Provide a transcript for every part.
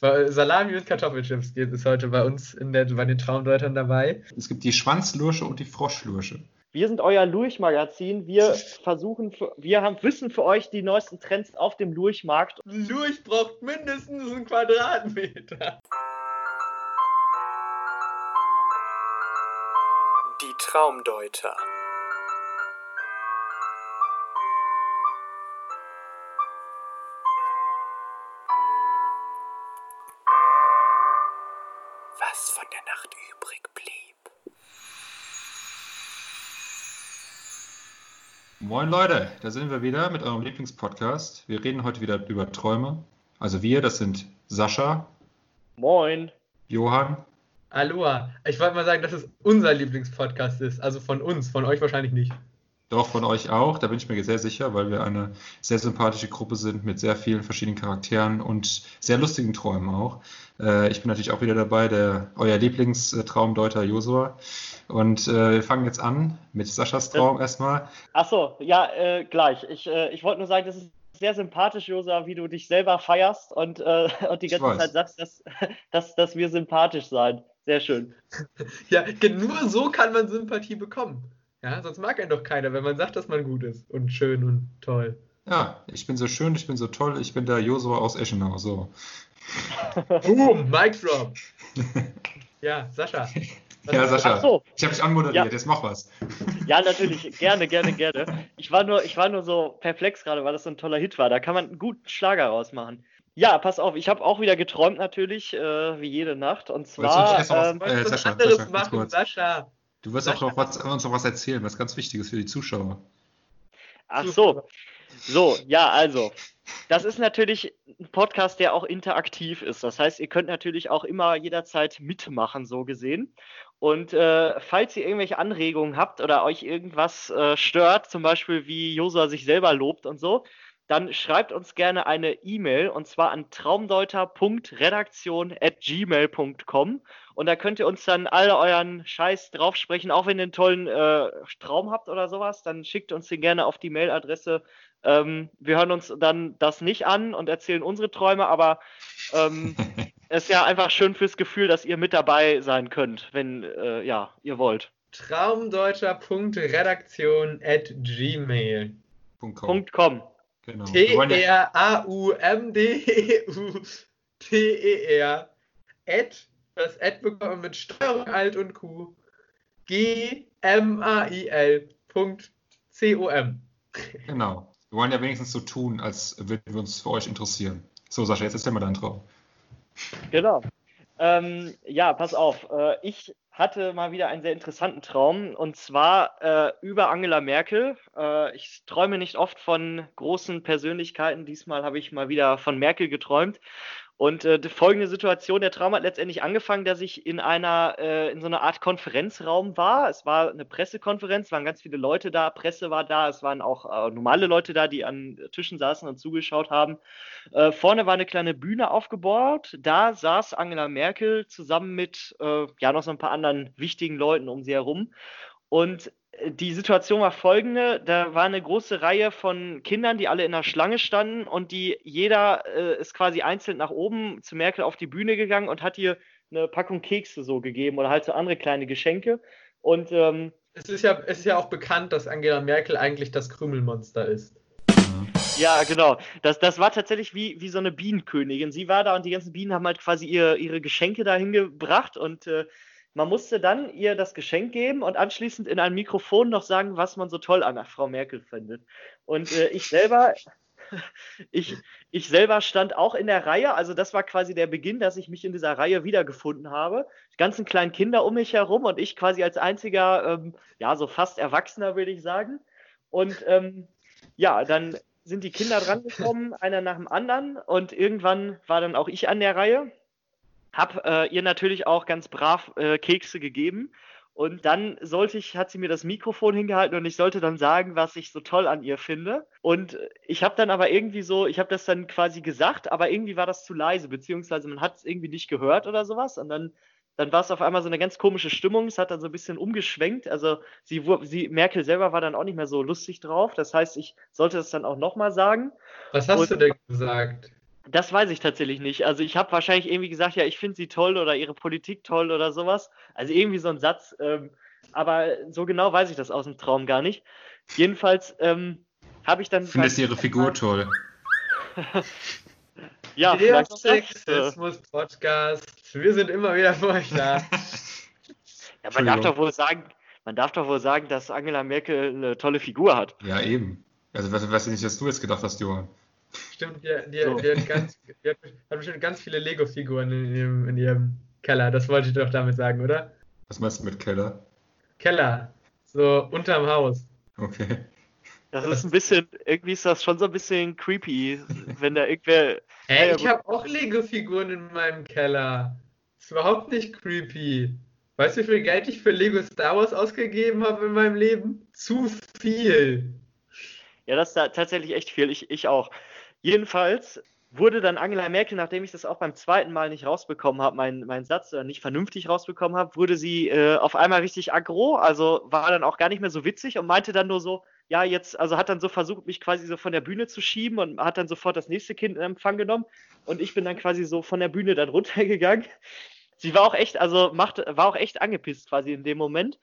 Salami und Kartoffelchips gibt es heute bei uns in der, bei den Traumdeutern dabei. Es gibt die Schwanzlursche und die Froschlursche. Wir sind euer Lurch-Magazin. Wir versuchen, wir haben Wissen für euch die neuesten Trends auf dem Lurch-Markt. Lurch braucht mindestens einen Quadratmeter. Die Traumdeuter. Moin Leute, da sind wir wieder mit eurem Lieblingspodcast. Wir reden heute wieder über Träume. Also wir, das sind Sascha, Moin. Johann, Aloha. Ich wollte mal sagen, dass es unser Lieblingspodcast ist. Also von uns, von euch wahrscheinlich nicht. Doch von euch auch. Da bin ich mir sehr sicher, weil wir eine sehr sympathische Gruppe sind mit sehr vielen verschiedenen Charakteren und sehr lustigen Träumen auch. Äh, ich bin natürlich auch wieder dabei, der euer Lieblingstraumdeuter Josua. Und äh, wir fangen jetzt an mit Saschas Traum erstmal. Achso, ja, äh, gleich. Ich, äh, ich wollte nur sagen, das ist sehr sympathisch, Josa, wie du dich selber feierst und, äh, und die ganze. Zeit sagst, dass, dass, dass wir sympathisch sein. Sehr schön. Ja, nur so kann man Sympathie bekommen. Ja, sonst mag einen doch keiner, wenn man sagt, dass man gut ist und schön und toll. Ja, ich bin so schön, ich bin so toll, ich bin der Josua aus Eschenau. So. Boom, Mic Drop. Ja, Sascha. Ja, Sascha. Ach so, Ich habe dich anmoderiert, Ja. jetzt mach was. ja, natürlich. Gerne, gerne, gerne. Ich war nur, ich war nur so perplex gerade, weil das so ein toller Hit war. Da kann man einen guten Schlager rausmachen. Ja, pass auf, ich habe auch wieder geträumt natürlich, äh, wie jede Nacht. Und Wolltest du nicht zwar, erst noch was- ähm, Äh, du was Sascha, anderes Sascha, machen. Sascha. Du wirst auch noch was, uns noch was erzählen, was ganz Wichtiges für die Zuschauer. ach so, so, ja, also. Das ist natürlich ein Podcast, der auch interaktiv ist. Das heißt, ihr könnt natürlich auch immer jederzeit mitmachen, so gesehen. Und äh, falls ihr irgendwelche Anregungen habt oder euch irgendwas äh, stört, zum Beispiel wie Josa sich selber lobt und so, dann schreibt uns gerne eine E-Mail und zwar an traumdeuter.redaktion.gmail.com und da könnt ihr uns dann all euren Scheiß draufsprechen, auch wenn ihr einen tollen äh, Traum habt oder sowas, dann schickt uns den gerne auf die Mailadresse. Ähm, wir hören uns dann das nicht an und erzählen unsere Träume, aber ähm, es ist ja einfach schön fürs Gefühl, dass ihr mit dabei sein könnt, wenn äh, ja, ihr wollt. Traumdeuter.redaktion at gmail. Punkt com. Punkt com. Genau. Wir wollen ja, T-R-A-U-M-D-U-T-E-R at, das Ad bekommt man mit Steuerung Alt und Q G-M-A-I-L Punkt C-O-M. genau. Wir wollen ja wenigstens so tun, als würden wir uns für euch interessieren. So, Sascha, jetzt erzähl mal deinen Traum. Genau. Ähm, ja, pass auf. Äh, ich hatte mal wieder einen sehr interessanten Traum und zwar äh, über Angela Merkel. Äh, ich träume nicht oft von großen Persönlichkeiten. Diesmal habe ich mal wieder von Merkel geträumt. Und äh, die folgende Situation, der Traum hat letztendlich angefangen, dass ich in einer, äh, in so einer Art Konferenzraum war. Es war eine Pressekonferenz, waren ganz viele Leute da, Presse war da, es waren auch äh, normale Leute da, die an Tischen saßen und zugeschaut haben. Äh, vorne war eine kleine Bühne aufgebaut. Da saß Angela Merkel zusammen mit äh, ja noch so ein paar anderen wichtigen Leuten um sie herum. Und die Situation war folgende: Da war eine große Reihe von Kindern, die alle in der Schlange standen und die jeder äh, ist quasi einzeln nach oben zu Merkel auf die Bühne gegangen und hat ihr eine Packung Kekse so gegeben oder halt so andere kleine Geschenke. Und ähm, Es ist, ja, es ist ja auch bekannt, dass Angela Merkel eigentlich das Krümelmonster ist. Ja, genau. Das, das war tatsächlich wie, wie so eine Bienenkönigin. Sie war da und die ganzen Bienen haben halt quasi ihr, ihre Geschenke dahin gebracht und äh, man musste dann ihr das Geschenk geben und anschließend in ein Mikrofon noch sagen, was man so toll an Frau Merkel findet. Und äh, ich selber, ich, ich selber stand auch in der Reihe, also das war quasi der Beginn, dass ich mich in dieser Reihe wiedergefunden habe. Die ganzen kleinen Kinder um mich herum und ich quasi als einziger, ähm, ja, so fast Erwachsener, würde ich sagen. Und ähm, ja, dann sind die Kinder drangekommen, einer nach dem anderen und irgendwann war dann auch ich an der Reihe. Hab äh, ihr natürlich auch ganz brav äh, Kekse gegeben und dann sollte ich, hat sie mir das Mikrofon hingehalten und ich sollte dann sagen, was ich so toll an ihr finde. Und ich habe dann aber irgendwie so, ich habe das dann quasi gesagt, aber irgendwie war das zu leise, beziehungsweise man hat es irgendwie nicht gehört oder sowas. Und dann, dann war es auf einmal so eine ganz komische Stimmung. Es hat dann so ein bisschen umgeschwenkt. Also sie, sie, Merkel selber war dann auch nicht mehr so lustig drauf. Das heißt, ich sollte das dann auch nochmal sagen. Was hast Und- du denn gesagt? Das weiß ich tatsächlich nicht. Also ich habe wahrscheinlich irgendwie gesagt, ja, ich finde sie toll oder ihre Politik toll oder sowas. Also irgendwie so ein Satz. Ähm, aber so genau weiß ich das aus dem Traum gar nicht. Jedenfalls ähm, habe ich dann. Findest du ihre Figur toll? ja, Der äh, Sexismus-Podcast. Wir sind immer wieder für euch da. Ja, man darf doch wohl sagen, man darf doch wohl sagen, dass Angela Merkel eine tolle Figur hat. Ja, eben. Also, was, was nicht, was du jetzt gedacht hast, Johann. Stimmt, die, die, So. die, hat ganz, die hat, hat bestimmt ganz viele Lego-Figuren in ihrem, in ihrem Keller. Das wollte ich doch damit sagen, oder? Was meinst du mit Keller? Keller. So unterm Haus. Okay. Das ist ein bisschen, irgendwie ist das schon so ein bisschen creepy, wenn da irgendwer. Ey, ja, ich habe auch Lego-Figuren in meinem Keller. Ist überhaupt nicht creepy. Weißt du, wie viel Geld ich für Lego Star Wars ausgegeben habe in meinem Leben? Zu viel. Ja, das ist da tatsächlich echt viel. Ich, ich auch. Jedenfalls wurde dann Angela Merkel, nachdem ich das auch beim zweiten Mal nicht rausbekommen habe, meinen mein Satz oder nicht vernünftig rausbekommen habe, wurde sie äh, auf einmal richtig aggro, also war dann auch gar nicht mehr so witzig und meinte dann nur so, ja, jetzt, also hat dann so versucht, mich quasi so von der Bühne zu schieben und hat dann sofort das nächste Kind in Empfang genommen und ich bin dann quasi so von der Bühne dann runtergegangen. Sie war auch echt, also macht, war auch echt angepisst quasi in dem Moment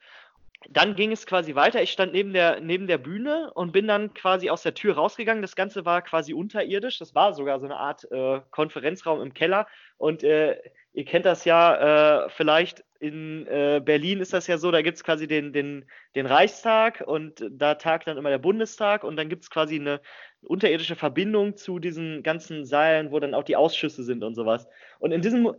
dann ging es quasi weiter. Ich stand neben der, neben der Bühne und bin dann quasi aus der Tür rausgegangen. Das Ganze war quasi unterirdisch. Das war sogar so eine Art äh, Konferenzraum im Keller. Und äh, ihr kennt das ja äh, vielleicht. In äh, Berlin ist das ja so, da gibt es quasi den, den, den Reichstag und da tagt dann immer der Bundestag und dann gibt es quasi eine unterirdische Verbindung zu diesen ganzen Seilen, wo dann auch die Ausschüsse sind und sowas. Und in diesem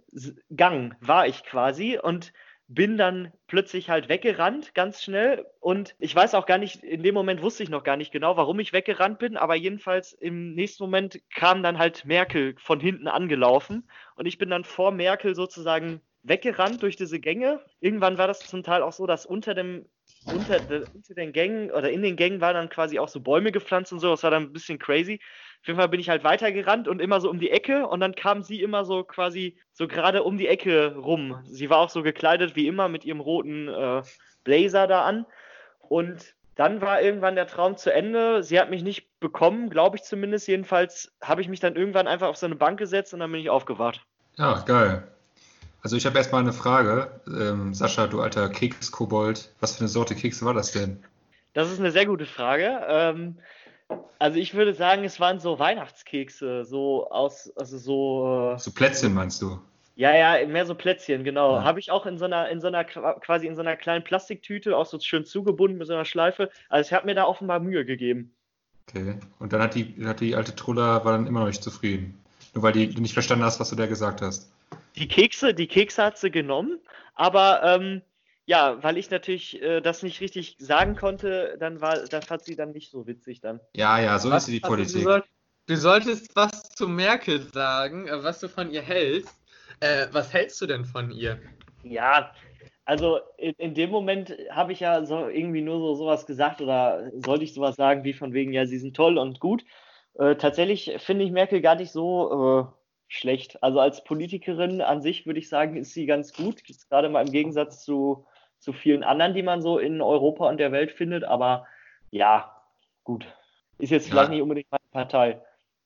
Gang war ich quasi und bin dann plötzlich halt weggerannt, ganz schnell. Und ich weiß auch gar nicht, in dem Moment wusste ich noch gar nicht genau, warum ich weggerannt bin, aber jedenfalls im nächsten Moment kam dann halt Merkel von hinten angelaufen und ich bin dann vor Merkel sozusagen weggerannt durch diese Gänge. Irgendwann war das zum Teil auch so, dass unter dem unter, unter den Gängen oder in den Gängen waren dann quasi auch so Bäume gepflanzt und so. Das war dann ein bisschen crazy. Auf jeden Fall bin ich halt weitergerannt und immer so um die Ecke und dann kam sie immer so quasi so gerade um die Ecke rum. Sie war auch so gekleidet wie immer mit ihrem roten äh, Blazer da an und dann war irgendwann der Traum zu Ende. Sie hat mich nicht bekommen, glaube ich zumindest. Jedenfalls habe ich mich dann irgendwann einfach auf so eine Bank gesetzt und dann bin ich aufgewacht. Ja, geil. Also ich habe erstmal eine Frage. Ähm, Sascha, du alter Kekskobold, was für eine Sorte Kekse war das denn? Das ist eine sehr gute Frage. Ähm, also ich würde sagen, es waren so Weihnachtskekse, so aus, also so, äh, So Plätzchen meinst du? ja, ja, mehr so Plätzchen, genau. Ja. Habe ich auch in so einer, in so einer, qua- quasi in so einer kleinen Plastiktüte, auch so schön zugebunden mit so einer Schleife. Also ich habe mir da offenbar Mühe gegeben. Okay. Und dann hat die, hat die alte Trulla war dann immer noch nicht zufrieden. Nur weil die, du nicht verstanden hast, was du da gesagt hast. Die Kekse, die Kekse hat sie genommen, aber ähm, ja, weil ich natürlich äh, das nicht richtig sagen konnte, dann war, das fand sie dann nicht so witzig dann. Ja, ja, so ist die Also, Politik. du, du solltest was zu Merkel sagen, äh, was du von ihr hältst. Äh, was hältst du denn von ihr? Ja, also in, in dem Moment habe ich ja so irgendwie nur so sowas gesagt oder sollte ich sowas sagen wie von wegen, ja, sie sind toll und gut. Äh, tatsächlich finde ich Merkel gar nicht so äh, schlecht. Also als Politikerin an sich würde ich sagen, ist sie ganz gut. Gerade mal im Gegensatz zu, zu vielen anderen, die man so in Europa und der Welt findet. Aber ja, gut. Ist jetzt vielleicht Ja. nicht unbedingt meine Partei.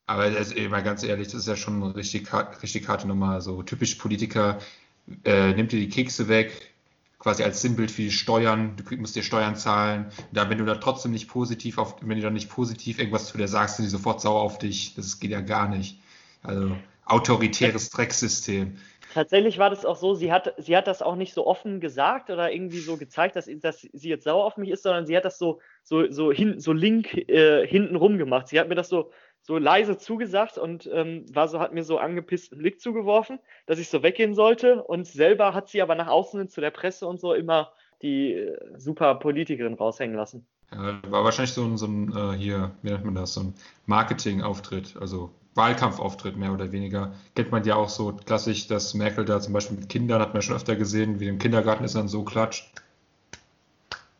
Aber das, ey, mal ganz ehrlich, das ist ja schon eine richtig, richtig harte Nummer. So typisch Politiker, äh, nimmt dir die Kekse weg, quasi als Sinnbild für die Steuern, du musst dir Steuern zahlen. Da, wenn du da trotzdem nicht positiv auf, wenn du da nicht positiv irgendwas zu dir sagst, sind die sofort sauer auf dich. Das geht ja gar nicht. Also autoritäres Drecksystem. Tatsächlich war das auch so, sie hat, sie hat das auch nicht so offen gesagt oder irgendwie so gezeigt, dass, dass sie jetzt sauer auf mich ist, sondern sie hat das so, so, so, hin, so link äh, hinten rum gemacht. Sie hat mir das so, so leise zugesagt und ähm, war so, hat mir so angepissten Blick zugeworfen, dass ich so weggehen sollte. Und selber hat sie aber nach außen hin zu der Presse und so immer die äh, super Politikerin raushängen lassen. Ja, war wahrscheinlich so ein, so ein äh, hier, wie nennt man das, so ein Marketing-Auftritt, also Wahlkampfauftritt mehr oder weniger. Kennt man ja auch so klassisch, dass Merkel da zum Beispiel mit Kindern, hat man schon öfter gesehen, wie im Kindergarten ist dann so klatscht,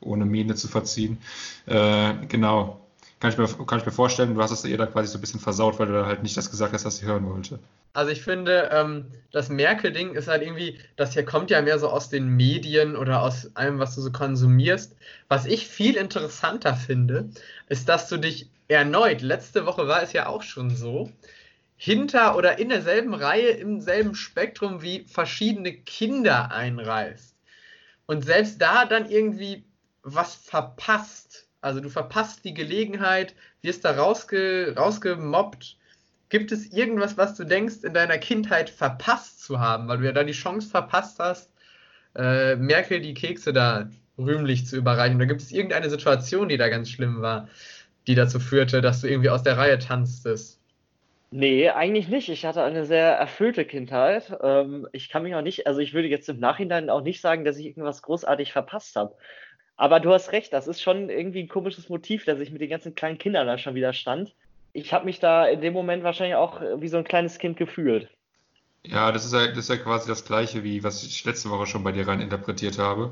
ohne Miene zu verziehen. Äh, genau. Kann ich, mir, kann ich mir vorstellen, du hast es ihr da quasi so ein bisschen versaut, weil du da halt nicht das gesagt hast, was sie hören wollte. Also ich finde, ähm, das Merkel-Ding ist halt irgendwie, das hier kommt ja mehr so aus den Medien oder aus allem, was du so konsumierst. Was ich viel interessanter finde, ist, dass du dich erneut, letzte Woche war es ja auch schon so, hinter oder in derselben Reihe, im selben Spektrum wie verschiedene Kinder einreißt und selbst da dann irgendwie was verpasst. Also du verpasst die Gelegenheit, wirst da rausge rausgemobbt. Gibt es irgendwas, was du denkst, in deiner Kindheit verpasst zu haben, weil du ja da die Chance verpasst hast, äh, Merkel die Kekse da rühmlich zu überreichen? Oder gibt es irgendeine Situation, die da ganz schlimm war, die dazu führte, dass du irgendwie aus der Reihe tanztest? Nee, eigentlich nicht. Ich hatte eine sehr erfüllte Kindheit. Ähm, ich kann mich auch nicht, also ich würde jetzt im Nachhinein auch nicht sagen, dass ich irgendwas großartig verpasst habe. Aber du hast recht, das ist schon irgendwie ein komisches Motiv, dass ich mit den ganzen kleinen Kindern da schon wieder stand. Ich habe mich da in dem Moment wahrscheinlich auch wie so ein kleines Kind gefühlt. Ja, das ist ja, das ist ja quasi das Gleiche, wie was ich letzte Woche schon bei dir rein interpretiert habe.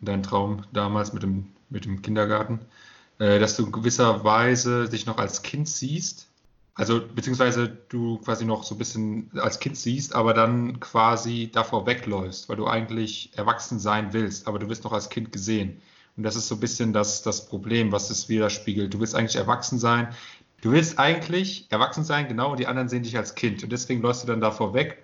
In deinem Traum damals mit dem, mit dem Kindergarten. Äh, dass du in gewisser Weise dich noch als Kind siehst. Also, beziehungsweise du quasi noch so ein bisschen als Kind siehst, aber dann quasi davor wegläufst, weil du eigentlich erwachsen sein willst, aber du wirst noch als Kind gesehen. Und das ist so ein bisschen das, das Problem, was es widerspiegelt. Du willst eigentlich erwachsen sein. Du willst eigentlich erwachsen sein, genau, und die anderen sehen dich als Kind. Und deswegen läufst du dann davor weg.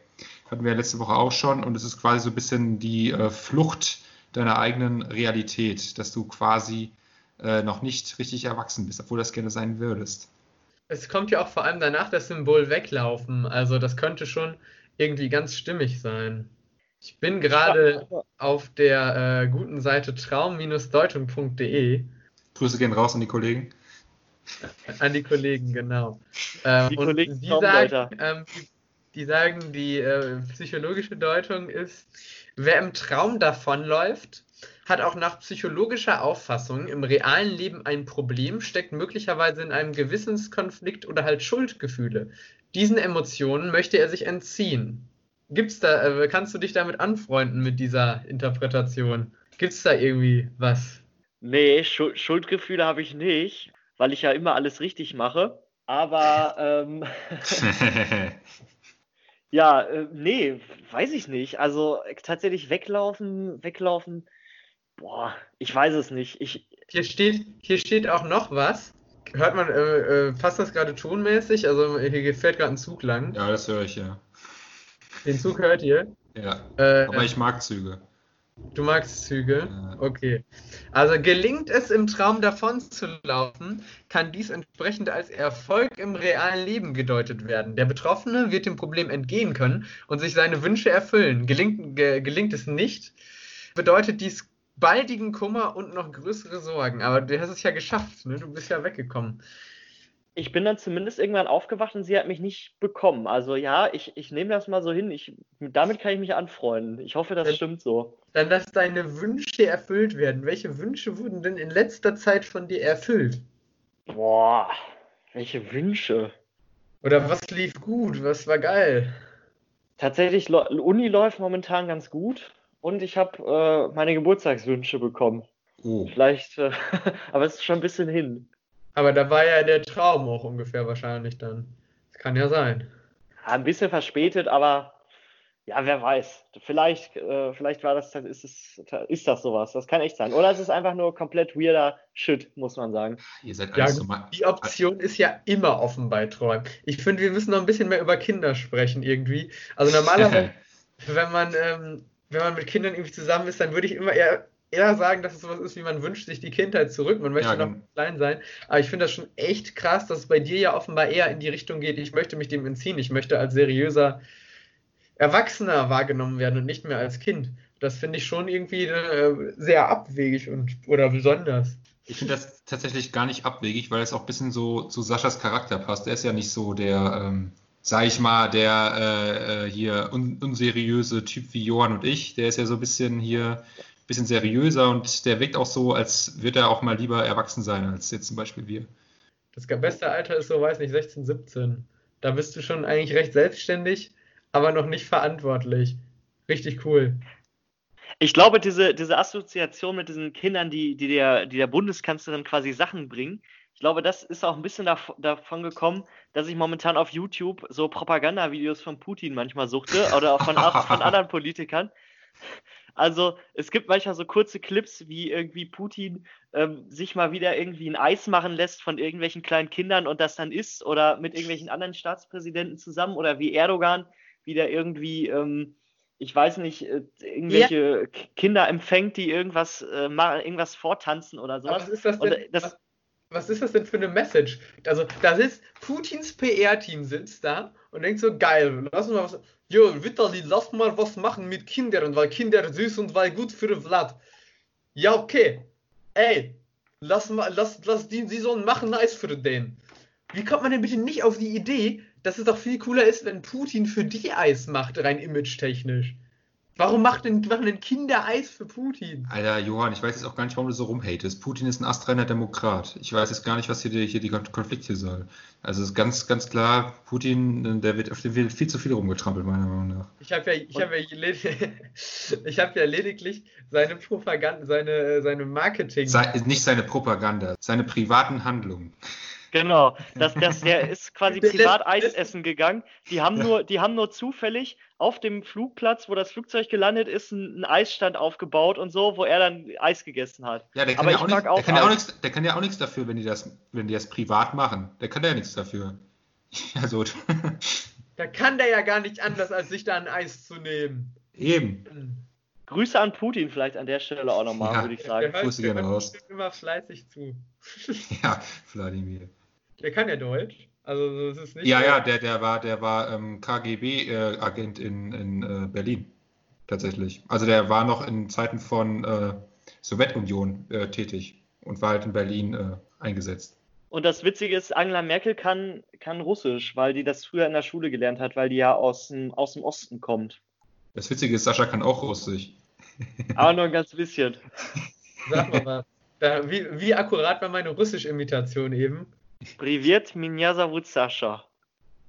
Hatten wir ja letzte Woche auch schon. Und es ist quasi so ein bisschen die äh, Flucht deiner eigenen Realität, dass du quasi äh, noch nicht richtig erwachsen bist, obwohl das gerne sein würdest. Es kommt ja auch vor allem danach das Symbol weglaufen. Also das könnte schon irgendwie ganz stimmig sein. Ich bin gerade auf der äh, guten Seite traum-deutung.de. Grüße gehen raus an die Kollegen. An die Kollegen, genau. Ähm, Die und Kollegen die sagen, ähm, die, die sagen, die äh, psychologische Deutung ist, wer im Traum davonläuft, hat auch nach psychologischer Auffassung im realen Leben ein Problem, steckt möglicherweise in einem Gewissenskonflikt oder halt Schuldgefühle. Diesen Emotionen möchte er sich entziehen. Gibt's da, äh, kannst du dich damit anfreunden mit dieser Interpretation? Gibt's da irgendwie was? Nee, Schuld Schuldgefühle habe ich nicht, weil ich ja immer alles richtig mache. Aber ähm, ja, äh, nee, weiß ich nicht. Also tatsächlich weglaufen, weglaufen, boah, ich weiß es nicht. Ich, Hier steht, hier steht auch noch was. Hört man, äh, äh, passt das gerade tonmäßig? Also hier fährt gerade ein Zug lang. ja, das höre ich ja. Den Zug hört ihr. Ja, Äh, aber ich mag Züge. Du magst Züge? Ja. Okay. Also gelingt es im Traum davon zu laufen, kann dies entsprechend als Erfolg im realen Leben gedeutet werden. Der Betroffene wird dem Problem entgehen können und sich seine Wünsche erfüllen. Gelingt, ge, gelingt es nicht, bedeutet dies baldigen Kummer und noch größere Sorgen. Aber du hast es ja geschafft, ne? Du bist ja weggekommen. Ich bin dann zumindest irgendwann aufgewacht und sie hat mich nicht bekommen. Also ja, ich, ich nehme das mal so hin. Ich, damit kann ich mich anfreunden. Ich hoffe, das Ja. stimmt so. Dann lass deine Wünsche erfüllt werden. Welche Wünsche wurden denn in letzter Zeit von dir erfüllt? Boah, welche Wünsche. Oder was lief gut? Was war geil? Tatsächlich, Uni läuft momentan ganz gut und ich habe äh, meine Geburtstagswünsche bekommen. Oh, Vielleicht, äh, aber es ist schon ein bisschen hin. Aber da war ja der Traum auch ungefähr wahrscheinlich dann. Das kann ja sein. Ja, ein bisschen verspätet, aber ja, wer weiß. Vielleicht, äh, vielleicht war das, ist, es, ist das sowas. Das kann echt sein. Oder es ist einfach nur komplett weirder Shit, muss man sagen. ihr seid Ja, alles so mal. Die Option ist ja immer offen bei Träumen. Ich finde, wir müssen noch ein bisschen mehr über Kinder sprechen irgendwie. Also normalerweise, wenn man, ähm, wenn man mit Kindern irgendwie zusammen ist, dann würde ich immer eher, eher sagen, dass es sowas ist, wie man wünscht sich die Kindheit zurück. Man möchte Ja, noch genau. klein sein. Aber ich finde das schon echt krass, dass es bei dir ja offenbar eher in die Richtung geht, ich möchte mich dem entziehen. Ich möchte als seriöser Erwachsener wahrgenommen werden und nicht mehr als Kind. Das finde ich schon irgendwie äh, sehr abwegig und oder besonders. Ich finde das tatsächlich gar nicht abwegig, weil es auch ein bisschen so zu Saschas Charakter passt. Er ist ja nicht so der, ähm, sag ich mal, der äh, äh, hier un unseriöse Typ wie Johann und ich. Der ist ja so ein bisschen hier, bisschen seriöser und der wirkt auch so, als würde er auch mal lieber erwachsen sein, als jetzt zum Beispiel wir. Das beste Alter ist so, weiß nicht, 16, 17. Da bist du schon eigentlich recht selbstständig, aber noch nicht verantwortlich. Richtig cool. Ich glaube, diese, diese Assoziation mit diesen Kindern, die, die, der, die der Bundeskanzlerin quasi Sachen bringen, ich glaube, das ist auch ein bisschen dav davon gekommen, dass ich momentan auf YouTube so Propagandavideos von Putin manchmal suchte oder auch von, auch von anderen Politikern. Also es gibt manchmal so kurze Clips, wie irgendwie Putin ähm, sich mal wieder irgendwie ein Eis machen lässt von irgendwelchen kleinen Kindern und das dann isst oder mit irgendwelchen anderen Staatspräsidenten zusammen oder wie Erdogan wieder irgendwie, ähm, ich weiß nicht, äh, irgendwelche K- Kinder empfängt, die irgendwas, äh, irgendwas vortanzen oder Aber sowas. was ist das Und denn? das- was, was ist das denn für eine Message? Also, da sitzt Putins PR-Team sitzt da und denkt so, geil, lass uns mal was. Jo, Vitali, lass mal was machen mit Kindern, weil Kinder süß und weil gut für Vlad. Ja, okay. Ey, lass mal, lass, lass die, die sollen machen Eis für den. Wie kommt man denn bitte nicht auf die Idee, dass es doch viel cooler ist, wenn Putin für die Eis macht, rein image-technisch? Warum macht denn, machen denn Kinder Eis für Putin? Alter, Johann, ich weiß jetzt auch gar nicht, warum du so rumhatest. Putin ist ein astreiner Demokrat. Ich weiß jetzt gar nicht, was hier, die, hier die Kon- Konflikt hier soll. Also es ist ganz, ganz klar, Putin, der wird auf dem wird viel zu viel rumgetrampelt, meiner Meinung nach. Ich habe ja, ich habe ja, led- ich hab ja lediglich seine Propaganda, seine, seine Marketing. Sei, nicht seine Propaganda, seine privaten Handlungen. Genau, das, das, der ist quasi Der privat Eis essen gegangen. Die haben nur, die haben nur zufällig auf dem Flugplatz, wo das Flugzeug gelandet ist, einen Eisstand aufgebaut und so, wo er dann Eis gegessen hat. Ja, der kann, Aber ja ich auch, mag nicht, auch der, kann ja auch nichts, der kann ja auch nichts dafür, wenn die, das, wenn die das privat machen. Der kann ja nichts dafür. Also, Da kann der ja gar nicht anders, als sich da ein Eis zu nehmen. eben. Grüße an Putin vielleicht an der Stelle auch nochmal, Ja. würde ich Der sagen. hört, Grüße der gerne raus. immer fleißig zu. Ja, Wladimir. Der kann ja Deutsch. Also so ist nicht. Ja, ja, der, der war, der war ähm, KGB-Agent in, in äh, Berlin. Tatsächlich. Also der war noch in Zeiten von äh, Sowjetunion äh, tätig und war halt in Berlin äh, eingesetzt. Und das Witzige ist, Angela Merkel kann, kann Russisch, weil die das früher in der Schule gelernt hat, weil die ja aus dem, aus dem Osten kommt. Das Witzige ist, Sascha kann auch Russisch. Aber nur ein ganz bisschen. Sag mal, mal da, wie, wie akkurat war meine Russisch-Imitation eben? Privet, меня зовут Sascha.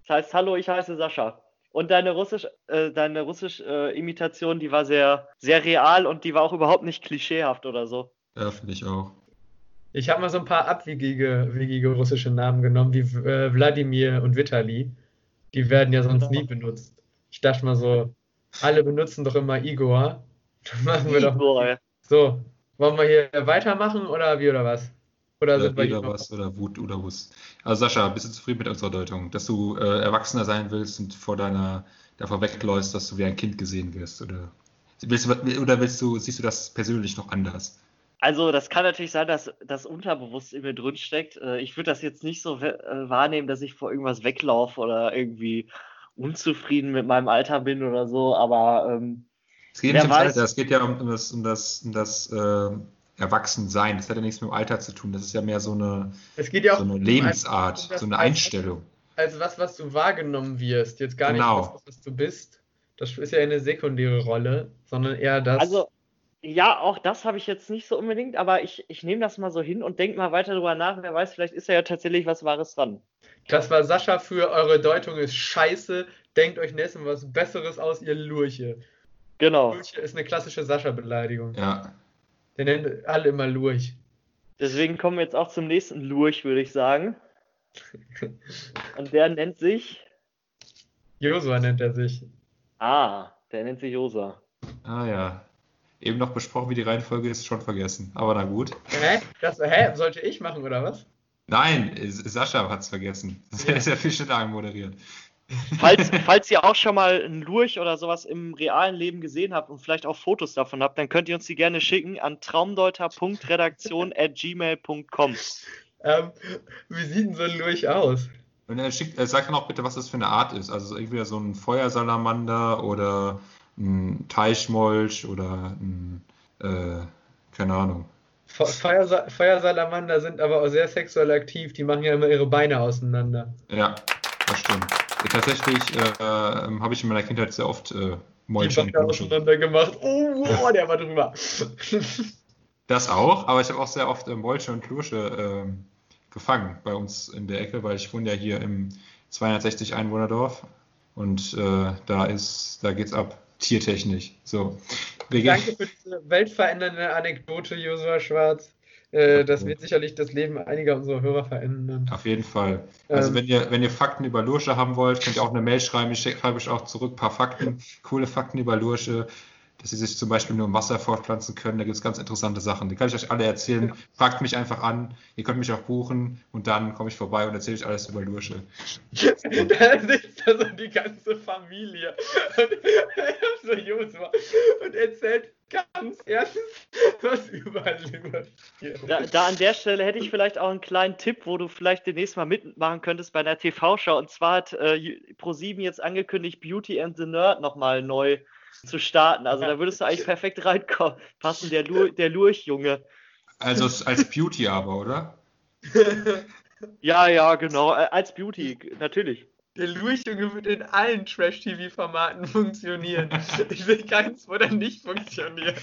Das heißt, hallo, ich heiße Sascha. Und deine Russisch, äh, deine Russisch-Imitation, die war sehr, sehr real und die war auch überhaupt nicht klischeehaft oder so. Ja, finde ich auch. Ich habe mal so ein paar abwegige wegige russische Namen genommen, wie äh, Wladimir und Vitali. Die werden ja sonst nie benutzt. Ich dachte mal so, alle benutzen doch immer Igor. Dann machen wir doch Igor. so. Wollen wir hier weitermachen oder wie oder was? Oder Oder sind wir noch? was oder Wut oder Hus. Also Sascha, bist du zufrieden mit unserer Deutung? Dass du äh, Erwachsener sein willst und vor deiner davor wegläufst, dass du wie ein Kind gesehen wirst? Oder willst du, oder willst du, siehst du das persönlich noch anders? Also, das kann natürlich sein, dass das unterbewusst in mir drin steckt. Äh, Ich würde das jetzt nicht so äh, wahrnehmen, dass ich vor irgendwas weglaufe oder irgendwie unzufrieden mit meinem Alter bin oder so, aber ähm, Es geht nicht ums. Alter, es geht ja um, um das, um das, um das äh, Erwachsensein. Das hat ja nichts mit dem Alter zu tun. Das ist ja mehr so eine, Es geht ja auch so eine Lebensart, um das so eine Einstellung. als was, was du wahrgenommen wirst. Jetzt gar Genau. nicht das, was du bist. Das ist ja eine sekundäre Rolle, sondern eher das. also, ja, auch das habe ich jetzt nicht so unbedingt, aber ich, ich nehme das mal so hin und denke mal weiter drüber nach. Wer weiß, vielleicht ist ja tatsächlich was Wahres dran. das war Sascha für eure Deutung ist scheiße. Denkt euch nächstes Mal was Besseres aus, ihr Lurche. Genau. Lurche ist eine klassische Sascha-Beleidigung. Ja. Der nennt alle immer Lurch. Deswegen kommen wir jetzt auch zum nächsten Lurch, würde ich sagen. Und der nennt sich. Josua nennt er sich. Ah, der nennt sich Josa. Ah ja. Eben noch besprochen, wie die Reihenfolge ist, schon vergessen. Aber na gut. Hä? Das, hä? Sollte ich machen, oder was? Nein, Sascha hat es vergessen. Das ist ja viel schneller anmoderiert. Falls, falls ihr auch schon mal einen Lurch oder sowas im realen Leben gesehen habt und vielleicht auch Fotos davon habt, dann könnt ihr uns die gerne schicken an traumdeuter.redaktion.gmail.com. Ähm, wie sieht denn so ein Lurch aus? Und er schickt, er sagt dann auch bitte, was das für eine Art ist. Also entweder so ein Feuersalamander oder ein Teichmolch oder ein, äh, keine Ahnung. Fe- Feuersa Feuersalamander sind aber auch sehr sexuell aktiv. Die machen ja immer ihre Beine auseinander. Ja, das stimmt. Tatsächlich äh, ähm, habe ich in meiner Kindheit sehr oft äh, Die Beine Bursche. auseinander gemacht. Oh, oh, der war drüber. Das auch, aber ich habe auch sehr oft äh, Molche und Klursche ähm, gefangen bei uns in der Ecke, weil ich wohne ja hier im 260 Einwohnerdorf und äh, da ist, da geht's ab, tiertechnisch. So. Danke für diese weltverändernde Anekdote, Josua Schwarz. Äh, das wird sicherlich das Leben einiger unserer Hörer verändern. Auf jeden Fall. Also Ähm. wenn ihr, wenn ihr Fakten über Lursche haben wollt, könnt ihr auch eine Mail schreiben. Ich schreibe euch auch zurück ein paar Fakten, coole Fakten über Lursche. Dass sie sich zum Beispiel nur im Wasser fortpflanzen können. Da gibt es ganz interessante Sachen. Die kann ich euch alle erzählen. Fragt mich einfach an. Ihr könnt mich auch buchen und dann komme ich vorbei und erzähle euch alles über Lursche. da sitzt da so die ganze Familie und, so Josua, und erzählt ganz ernst was über Lursche. Da, da an der Stelle hätte ich vielleicht auch einen kleinen Tipp, wo du vielleicht demnächst mal mitmachen könntest bei einer TV-Show. Und zwar hat äh, Pro7 jetzt angekündigt, Beauty and the Nerd nochmal neu zu starten. Also da würdest du eigentlich perfekt reinkommen. Passen, der, Lur der Lurch-Junge. Also als Beauty aber, oder? Ja, ja, genau. äh, Als Beauty, natürlich. Der Lurchjunge wird in allen Trash-TV-Formaten funktionieren. Ich sehe keins, wo der nicht funktioniert.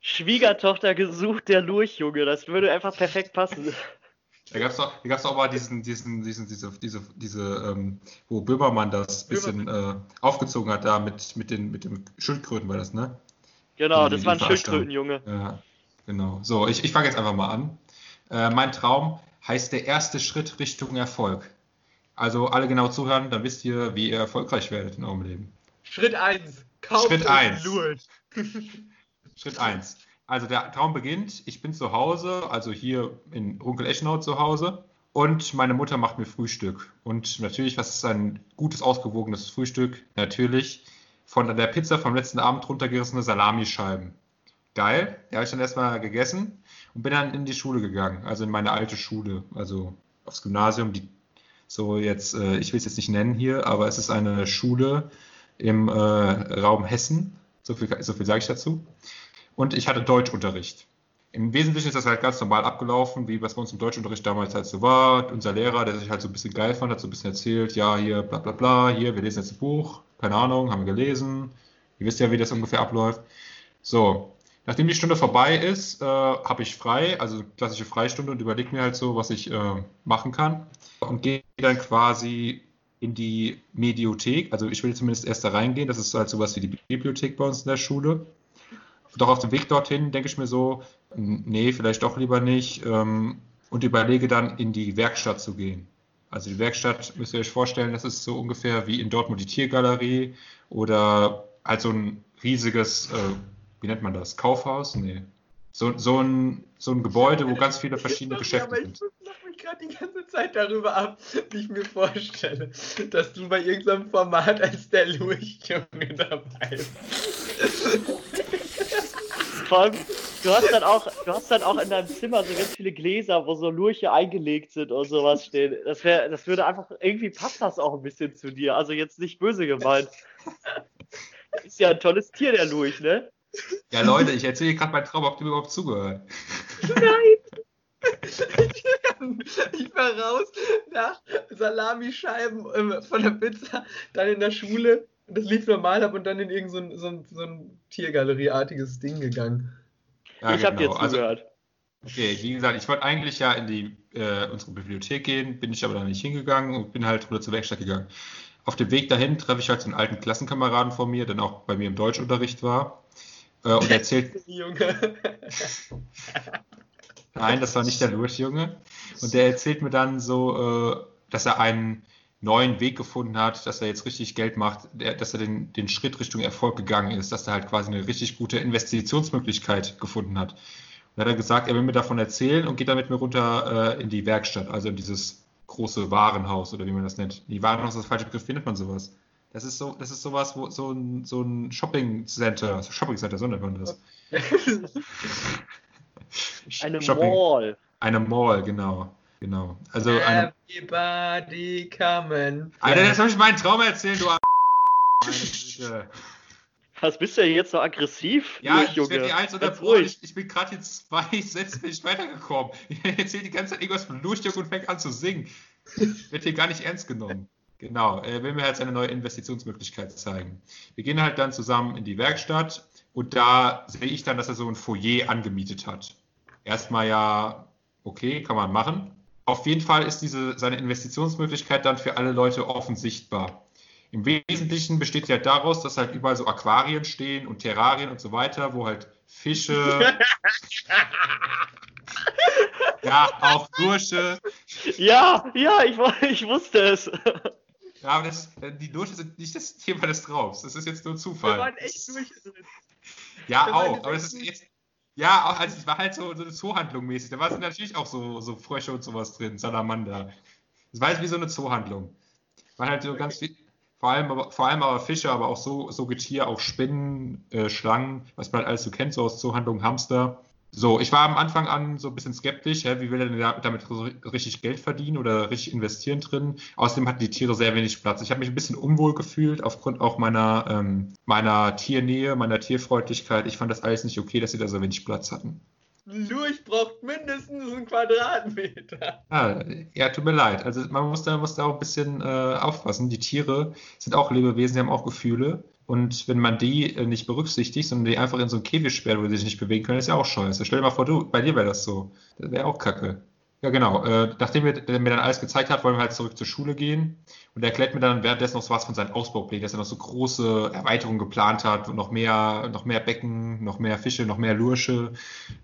Schwiegertochter gesucht, der Lurch-Junge. Das würde einfach perfekt passen. Da gab es doch, da gab's auch mal diesen, diesen, diesen, diese, diese, diese ähm, wo Böhmermann das bisschen äh, aufgezogen hat, da mit, mit, den, mit dem Schildkröten war das, ne? Genau, Die- das die war ein verarscht haben. Schildkrötenjunge. Ja, genau. So, ich, ich fange jetzt einfach mal an. Äh, mein Traum heißt der erste Schritt Richtung Erfolg. Also alle genau zuhören, dann wisst ihr, wie ihr erfolgreich werdet in eurem Leben. Schritt 1. Kauf Schritt euch eins. Lurch. Schritt 1. Also der Traum beginnt, ich bin zu Hause, also hier in Runkel-Eschenau zu Hause und meine Mutter macht mir Frühstück. Und natürlich, was ist ein gutes, ausgewogenes Frühstück? Natürlich von der Pizza vom letzten Abend runtergerissene Salamischeiben. Geil, die habe ich dann erstmal gegessen und bin dann in die Schule gegangen, also in meine alte Schule, also aufs Gymnasium, die so jetzt, äh, ich will es jetzt nicht nennen hier, aber es ist eine Schule im äh, Raum Hessen, so viel, so viel sage ich dazu. Und ich hatte Deutschunterricht. Im Wesentlichen ist das halt ganz normal abgelaufen, wie was bei uns im Deutschunterricht damals halt so war. Unser Lehrer, der sich halt so ein bisschen geil fand, hat so ein bisschen erzählt, ja, hier, bla bla bla, hier, wir lesen jetzt ein Buch, keine Ahnung, haben wir gelesen. Ihr wisst ja, wie das ungefähr abläuft. So, nachdem die Stunde vorbei ist, äh, habe ich frei, also klassische Freistunde und überlege mir halt so, was ich äh, machen kann. Und gehe dann quasi in die Mediothek, also ich will zumindest erst da reingehen, das ist halt sowas wie die Bibliothek bei uns in der Schule. Doch auf dem Weg dorthin denke ich mir so, nee, vielleicht doch lieber nicht ähm, und überlege dann in die Werkstatt zu gehen. Also die Werkstatt, müsst ihr euch vorstellen, das ist so ungefähr wie in Dortmund die Tiergalerie oder halt so ein riesiges, äh, wie nennt man das, Kaufhaus? Nee. So, so, ein, so ein Gebäude, wo ganz viele verschiedene Geschäfte sind. Ich lache mich gerade die ganze Zeit darüber ab, wie ich mir vorstelle, dass du bei irgendeinem Format als der Lurchjunge dabei bist. Vor allem, du hast dann auch, du hast dann auch in deinem Zimmer so ganz viele Gläser, wo so Lurche eingelegt sind und sowas stehen. Das wäre, das würde einfach, irgendwie passt das auch ein bisschen zu dir. Also jetzt nicht böse gemeint. Ist ja ein tolles Tier, der Lurch, ne? Ja, Leute, ich erzähle gerade meinen Traum, habt ihr mir überhaupt zugehört? Ich war raus nach Salamischeiben ähm, von der Pizza, dann in der Schule, das lief normal ab und dann in irgendein so ein, so ein, so ein Tiergalerieartiges Ding gegangen. Ja, ich habe dir genau. Also, zugehört. Okay, wie gesagt, ich wollte eigentlich ja in die äh, unsere Bibliothek gehen, bin ich aber dann nicht hingegangen und bin halt runter zur Werkstatt gegangen. Auf dem Weg dahin treffe ich halt so einen alten Klassenkameraden von mir, der auch bei mir im Deutschunterricht war. Äh, und er erzählt, Junge. nein, das war nicht der Lurchjunge. Und der erzählt mir dann so, äh, dass er einen neuen Weg gefunden hat, dass er jetzt richtig Geld macht, dass er den, den Schritt Richtung Erfolg gegangen ist, dass er halt quasi eine richtig gute Investitionsmöglichkeit gefunden hat. Und er hat er gesagt, er will mir davon erzählen und geht dann mit mir runter äh, in die Werkstatt, also in dieses große Warenhaus oder wie man das nennt. Die Warenhaus ist der falsche Begriff, nennt man sowas? Das ist so, das ist sowas, wo so ein, so ein Shopping Center, Shopping Center, so nennt man das. Eine Shopping. Mall. Eine Mall, genau. Genau. Also eine, Everybody coming. Alter, jetzt habe ich meinen Traum erzählt, du. Was bist du denn jetzt so aggressiv? Ja, ich werde die eins unterbrochen. Ich, ich bin gerade jetzt zwei Sätze nicht weitergekommen. Ich erzähle die ganze Zeit irgendwas von Lurchjung und fängt an zu singen. Wird hier gar nicht ernst genommen. Genau, er will mir halt seine neue Investitionsmöglichkeit zeigen. Wir gehen halt dann zusammen in die Werkstatt und da sehe ich dann, dass er so ein Foyer angemietet hat. Erstmal ja, okay, kann man machen. Auf jeden Fall ist diese, seine Investitionsmöglichkeit dann für alle Leute offen sichtbar. Im Wesentlichen besteht sie halt daraus, dass halt überall so Aquarien stehen und Terrarien und so weiter, wo halt Fische, ja, auch Dursche. Ja, ja, ich, ich wusste es. Ja, aber das, die Dursche sind nicht das Thema des Traums. Das ist jetzt nur Wir Zufall. waren echt durch drin. Ja, auch. Aber es ist jetzt. Ja, auch, also es war halt so, so eine Zoohandlung mäßig. Da war natürlich auch so, so Frösche und sowas drin, Salamander. Es war jetzt wie so eine Zoohandlung. War halt so ganz viel. Vor allem, aber, vor allem aber Fische, aber auch so, so Getier, auch Spinnen, äh, Schlangen, was man halt alles so kennt, so aus Zoohandlungen, Hamster. So, ich war am Anfang an so ein bisschen skeptisch, hä, wie will er denn da- damit so richtig Geld verdienen oder richtig investieren drin? Außerdem hatten die Tiere sehr wenig Platz. Ich habe mich ein bisschen unwohl gefühlt, aufgrund auch meiner, ähm, meiner Tiernähe, meiner Tierfreundlichkeit. Ich fand das alles nicht okay, dass sie da so wenig Platz hatten. Lurch braucht mindestens einen Quadratmeter. Ah, ja, tut mir leid. Also man muss da, muss da auch ein bisschen äh, aufpassen. Die Tiere sind auch Lebewesen, die haben auch Gefühle. Und wenn man die äh, nicht berücksichtigt, sondern die einfach in so einen Käfig sperrt, wo sie sich nicht bewegen können, ist ja auch scheiße. Stell dir mal vor, du, bei dir wäre das so. Das wäre auch kacke. Ja, genau. Äh, nachdem er mir dann alles gezeigt hat, wollen wir halt zurück zur Schule gehen. Und er erklärt mir dann währenddessen noch so was von seinen Ausbauplänen, dass er noch so große Erweiterungen geplant hat und noch mehr, noch mehr Becken, noch mehr Fische, noch mehr Lursche,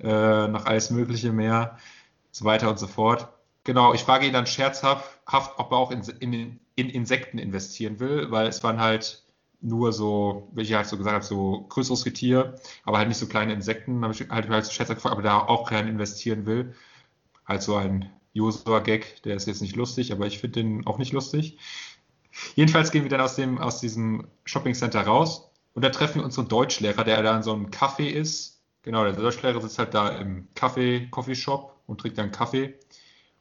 äh, noch alles Mögliche mehr, so weiter und so fort. Genau, ich frage ihn dann scherzhaft, ob er auch in, in, in Insekten investieren will, weil es waren halt nur so, wie ich halt so gesagt habe, so größeres Getier, aber halt nicht so kleine Insekten. Habe ich halt, halt so scherzhaft gefragt, ob er da auch rein investieren will. Halt so ein Josua-Gag, der ist jetzt nicht lustig, aber ich finde den auch nicht lustig. Jedenfalls gehen wir dann aus, dem, aus diesem Shopping-Center raus und da treffen wir unseren Deutschlehrer, der da in so einem Café ist. Genau, der Deutschlehrer sitzt halt da im Kaffee, Coffeeshop und trinkt dann Kaffee.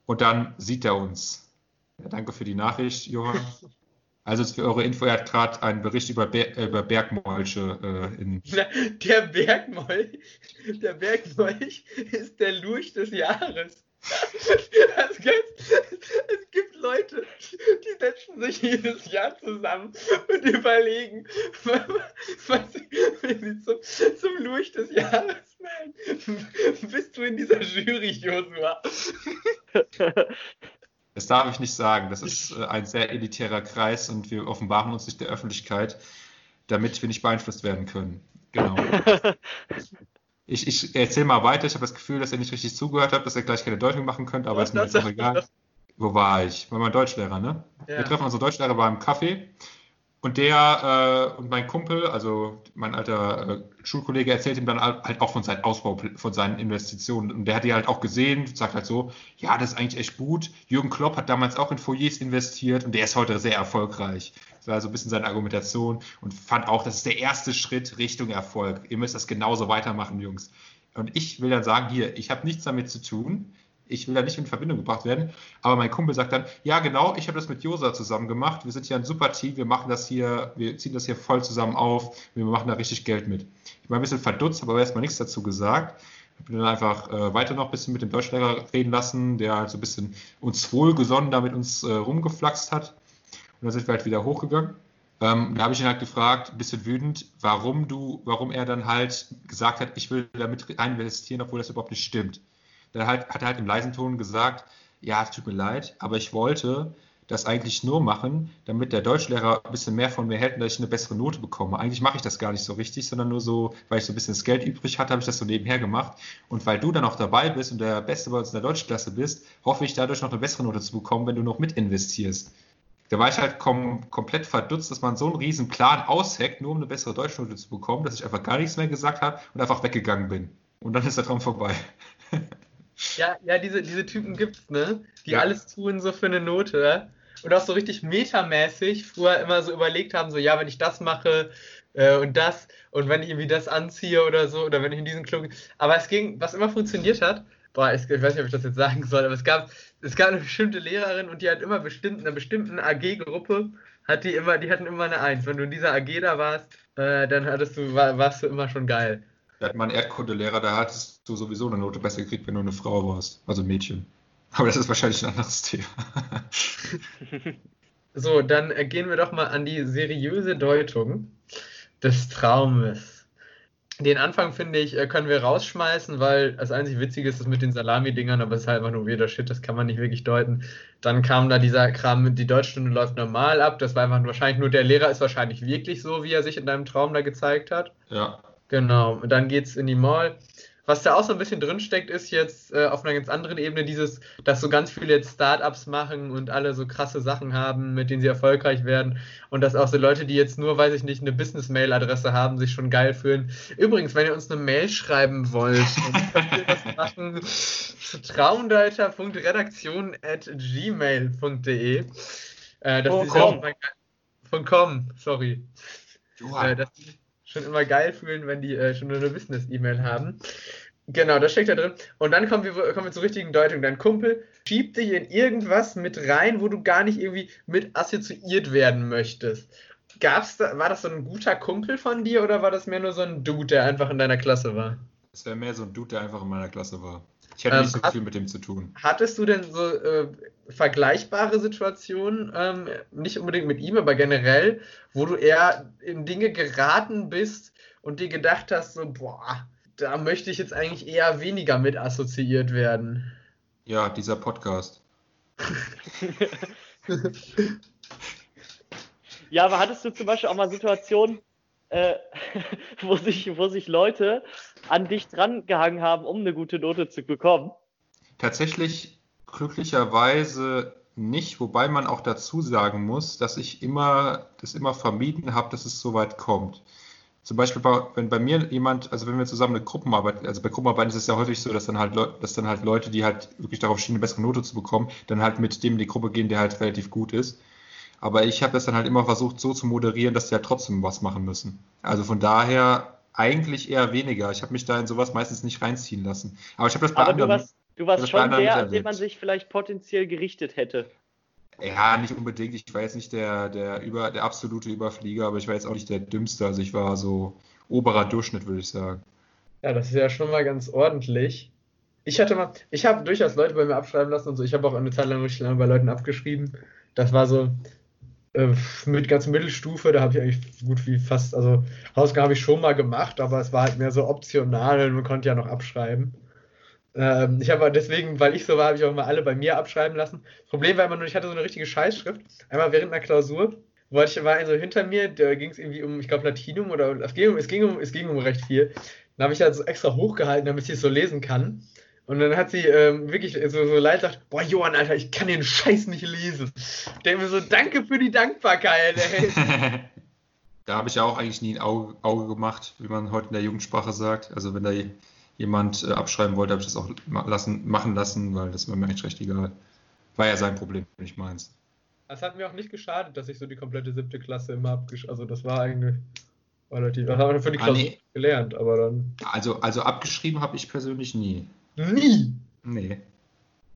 Und dann sieht er uns. Ja, danke für die Nachricht, Johann. Also für eure Info, er hat gerade einen Bericht über, Ber über Bergmolche äh, in. Der Bergmolch, der Bergmolch ist der Lurch des Jahres. Das gibt, es gibt Leute, die setzen sich jedes Jahr zusammen und überlegen, was sie zum, zum Lurch des Jahres nennen. Bist du in dieser Jury, Josua? Das darf ich nicht sagen. Das ist äh, ein sehr elitärer Kreis und wir offenbaren uns nicht der Öffentlichkeit, damit wir nicht beeinflusst werden können. Genau. Ich, ich erzähle mal weiter. Ich habe das Gefühl, dass ihr nicht richtig zugehört habt, dass ihr gleich keine Deutung machen könnt, aber ist mir jetzt auch egal. Wo war ich? War mein Deutschlehrer, ne? Ja. Wir treffen unseren Deutschlehrer beim Kaffee und der äh, und mein Kumpel, also mein alter äh, Schulkollege, erzählt ihm dann halt auch von seinen Ausbau, von seinen Investitionen. Und der hat die halt auch gesehen, sagt halt so, ja, das ist eigentlich echt gut. Jürgen Klopp hat damals auch in Foyers investiert und der ist heute sehr erfolgreich. Das war so ein bisschen seine Argumentation und fand auch, das ist der erste Schritt Richtung Erfolg. Ihr müsst das genauso weitermachen, Jungs. Und ich will dann sagen, hier, ich habe nichts damit zu tun. Ich will da nicht in Verbindung gebracht werden. Aber mein Kumpel sagt dann, ja genau, ich habe das mit Josa zusammen gemacht. Wir sind hier ein super Team, wir machen das hier, wir ziehen das hier voll zusammen auf, wir machen da richtig Geld mit. Ich war ein bisschen verdutzt, aber erstmal nichts dazu gesagt. Ich bin dann einfach äh, weiter noch ein bisschen mit dem Deutschlehrer reden lassen, der halt so ein bisschen uns wohlgesonnen da mit uns äh, rumgeflaxt hat. Und dann sind wir halt wieder hochgegangen. Ähm, da habe ich ihn halt gefragt, ein bisschen wütend, warum du, warum er dann halt gesagt hat, ich will damit investieren, obwohl das überhaupt nicht stimmt. Da halt, hat er halt im leisen Ton gesagt, ja, es tut mir leid, aber ich wollte das eigentlich nur machen, damit der Deutschlehrer ein bisschen mehr von mir hält und dass ich eine bessere Note bekomme. Eigentlich mache ich das gar nicht so richtig, sondern nur so, weil ich so ein bisschen das Geld übrig hatte, habe ich das so nebenher gemacht. Und weil du dann auch dabei bist und der Beste bei uns in der Deutschklasse bist, hoffe ich dadurch noch eine bessere Note zu bekommen, wenn du noch mit investierst. Da war ich halt kom komplett verdutzt, dass man so einen riesen Plan ausheckt, nur um eine bessere Deutschnote zu bekommen, dass ich einfach gar nichts mehr gesagt habe und einfach weggegangen bin. Und dann ist der Traum vorbei. Ja, ja, diese, diese Typen gibt's, ne? Die Ja. alles tun so für eine Note. Und auch so richtig metamäßig früher immer so überlegt haben, so, ja, wenn ich das mache äh, und das und wenn ich irgendwie das anziehe oder so, oder wenn ich in diesen Club. Aber es ging, was immer funktioniert hat, boah, ich, ich weiß nicht, ob ich das jetzt sagen soll, aber es gab, es gab eine bestimmte Lehrerin und die hat immer bestimmt, in einer bestimmten AG-Gruppe, hat die immer, die hatten immer eine Eins. Wenn du in dieser AG da warst, äh, dann hattest du, war, warst du immer schon geil. Da hat mein Erdkundelehrer, da hattest du sowieso eine Note besser gekriegt, wenn du eine Frau warst. Also ein Mädchen. Aber das ist wahrscheinlich ein anderes Thema. So, dann äh, gehen wir doch mal an die seriöse Deutung des Traumes. Den Anfang, finde ich, äh, können wir rausschmeißen, weil das einzig Witzige ist das mit den Salami-Dingern, aber es ist halt einfach nur weirder Shit, das kann man nicht wirklich deuten. Dann kam da dieser Kram die Deutschstunde läuft normal ab, das war einfach wahrscheinlich nur, der Lehrer ist wahrscheinlich wirklich so, wie er sich in deinem Traum da gezeigt hat. ja. Genau, und dann geht's in die Mall. was da auch so ein bisschen drinsteckt, ist jetzt äh, auf einer ganz anderen Ebene dieses, dass so ganz viele jetzt Startups machen und alle so krasse Sachen haben, mit denen sie erfolgreich werden. Und dass auch so Leute, die jetzt nur, weiß ich nicht, eine Business-Mail-Adresse haben, sich schon geil fühlen. Übrigens, wenn ihr uns eine Mail schreiben wollt, dann könnt ihr das machen traumdeuter.redaktion at gmail.de. Äh, das Oh, ist komm. auch ge- von com, sorry. Joa. Äh, die schon immer geil fühlen, wenn die äh, schon eine Business-E-Mail haben. Genau, das steckt da drin. Und dann kommen wir, kommen wir zur richtigen Deutung. Dein Kumpel schiebt dich in irgendwas mit rein, wo du gar nicht irgendwie mit assoziiert werden möchtest. Gab's da, war das so ein guter Kumpel von dir oder war das mehr nur so ein Dude, der einfach in deiner Klasse war? Das wäre mehr so ein Dude, der einfach in meiner Klasse war. Ich hätte Ähm, nicht so hast- viel mit dem zu tun. Hattest du denn so äh, vergleichbare Situationen, ähm, nicht unbedingt mit ihm, aber generell, wo du eher in Dinge geraten bist und dir gedacht hast, so, boah, da möchte ich jetzt eigentlich eher weniger mit assoziiert werden? Ja, dieser Podcast. Ja, aber hattest du zum Beispiel auch mal Situationen, äh, wo, sich, wo sich Leute an dich dran gehangen haben, um eine gute Note zu bekommen? Tatsächlich glücklicherweise nicht, wobei man auch dazu sagen muss, dass ich immer das immer vermieden habe, dass es so weit kommt. Zum Beispiel, bei, wenn bei mir jemand, also wenn wir zusammen eine Gruppenarbeit, also bei Gruppenarbeiten ist es ja häufig so, dass dann halt, Leu- dass dann halt Leute, die halt wirklich darauf stehen, eine bessere Note zu bekommen, dann halt mit dem in die Gruppe gehen, der halt relativ gut ist. Aber ich habe das dann halt immer versucht, so zu moderieren, dass die halt trotzdem was machen müssen. Also von daher eigentlich eher weniger. Ich habe mich da in sowas meistens nicht reinziehen lassen. Aber ich habe das bei Aber du anderen. warst, du warst das bei schon anderen der, an den man sich vielleicht potenziell gerichtet hätte. Ja, nicht unbedingt. Ich war jetzt nicht der, der, über, der absolute Überflieger, aber ich war jetzt auch nicht der Dümmste. Also ich war so oberer Durchschnitt, würde ich sagen. Ja, das ist ja schon mal ganz ordentlich. Ich hatte mal, ich habe durchaus Leute bei mir abschreiben lassen und so. Ich habe auch eine Zeit lang richtig lange bei Leuten abgeschrieben. Das war so äh, mit ganz Mittelstufe, da habe ich eigentlich gut wie fast, also Hausaufgaben habe ich schon mal gemacht, aber es war halt mehr so optional und man konnte ja noch abschreiben. Ähm, ich habe deswegen, weil ich so war, habe ich auch mal alle bei mir abschreiben lassen. Das Problem war immer nur, ich hatte so eine richtige Scheißschrift. Einmal während einer Klausur wollte ich, war ein so hinter mir, da ging es irgendwie um, ich glaube, Latinum oder es ging um, es ging um, es ging um recht viel. Dann habe ich halt so extra hochgehalten, damit ich es so lesen kann. Und dann hat sie ähm, wirklich so, so leid gesagt, boah, Johann, Alter, ich kann den Scheiß nicht lesen. Ich denke mir so, danke für die Dankbarkeit, ey. Da habe ich ja auch eigentlich nie ein Auge, Auge gemacht, wie man heute in der Jugendsprache sagt. Also wenn da jemand äh, abschreiben wollte, habe ich das auch ma lassen, machen lassen, weil das war mir eigentlich recht egal. War ja sein Problem, nicht meins. Das hat mir auch nicht geschadet, dass ich so die komplette siebte Klasse immer abgesch... Also das war eigentlich relativ... Das haben wir für die Ah, Klausur nee. gelernt, aber dann... Also, also abgeschrieben habe ich persönlich nie. Nie! Nee.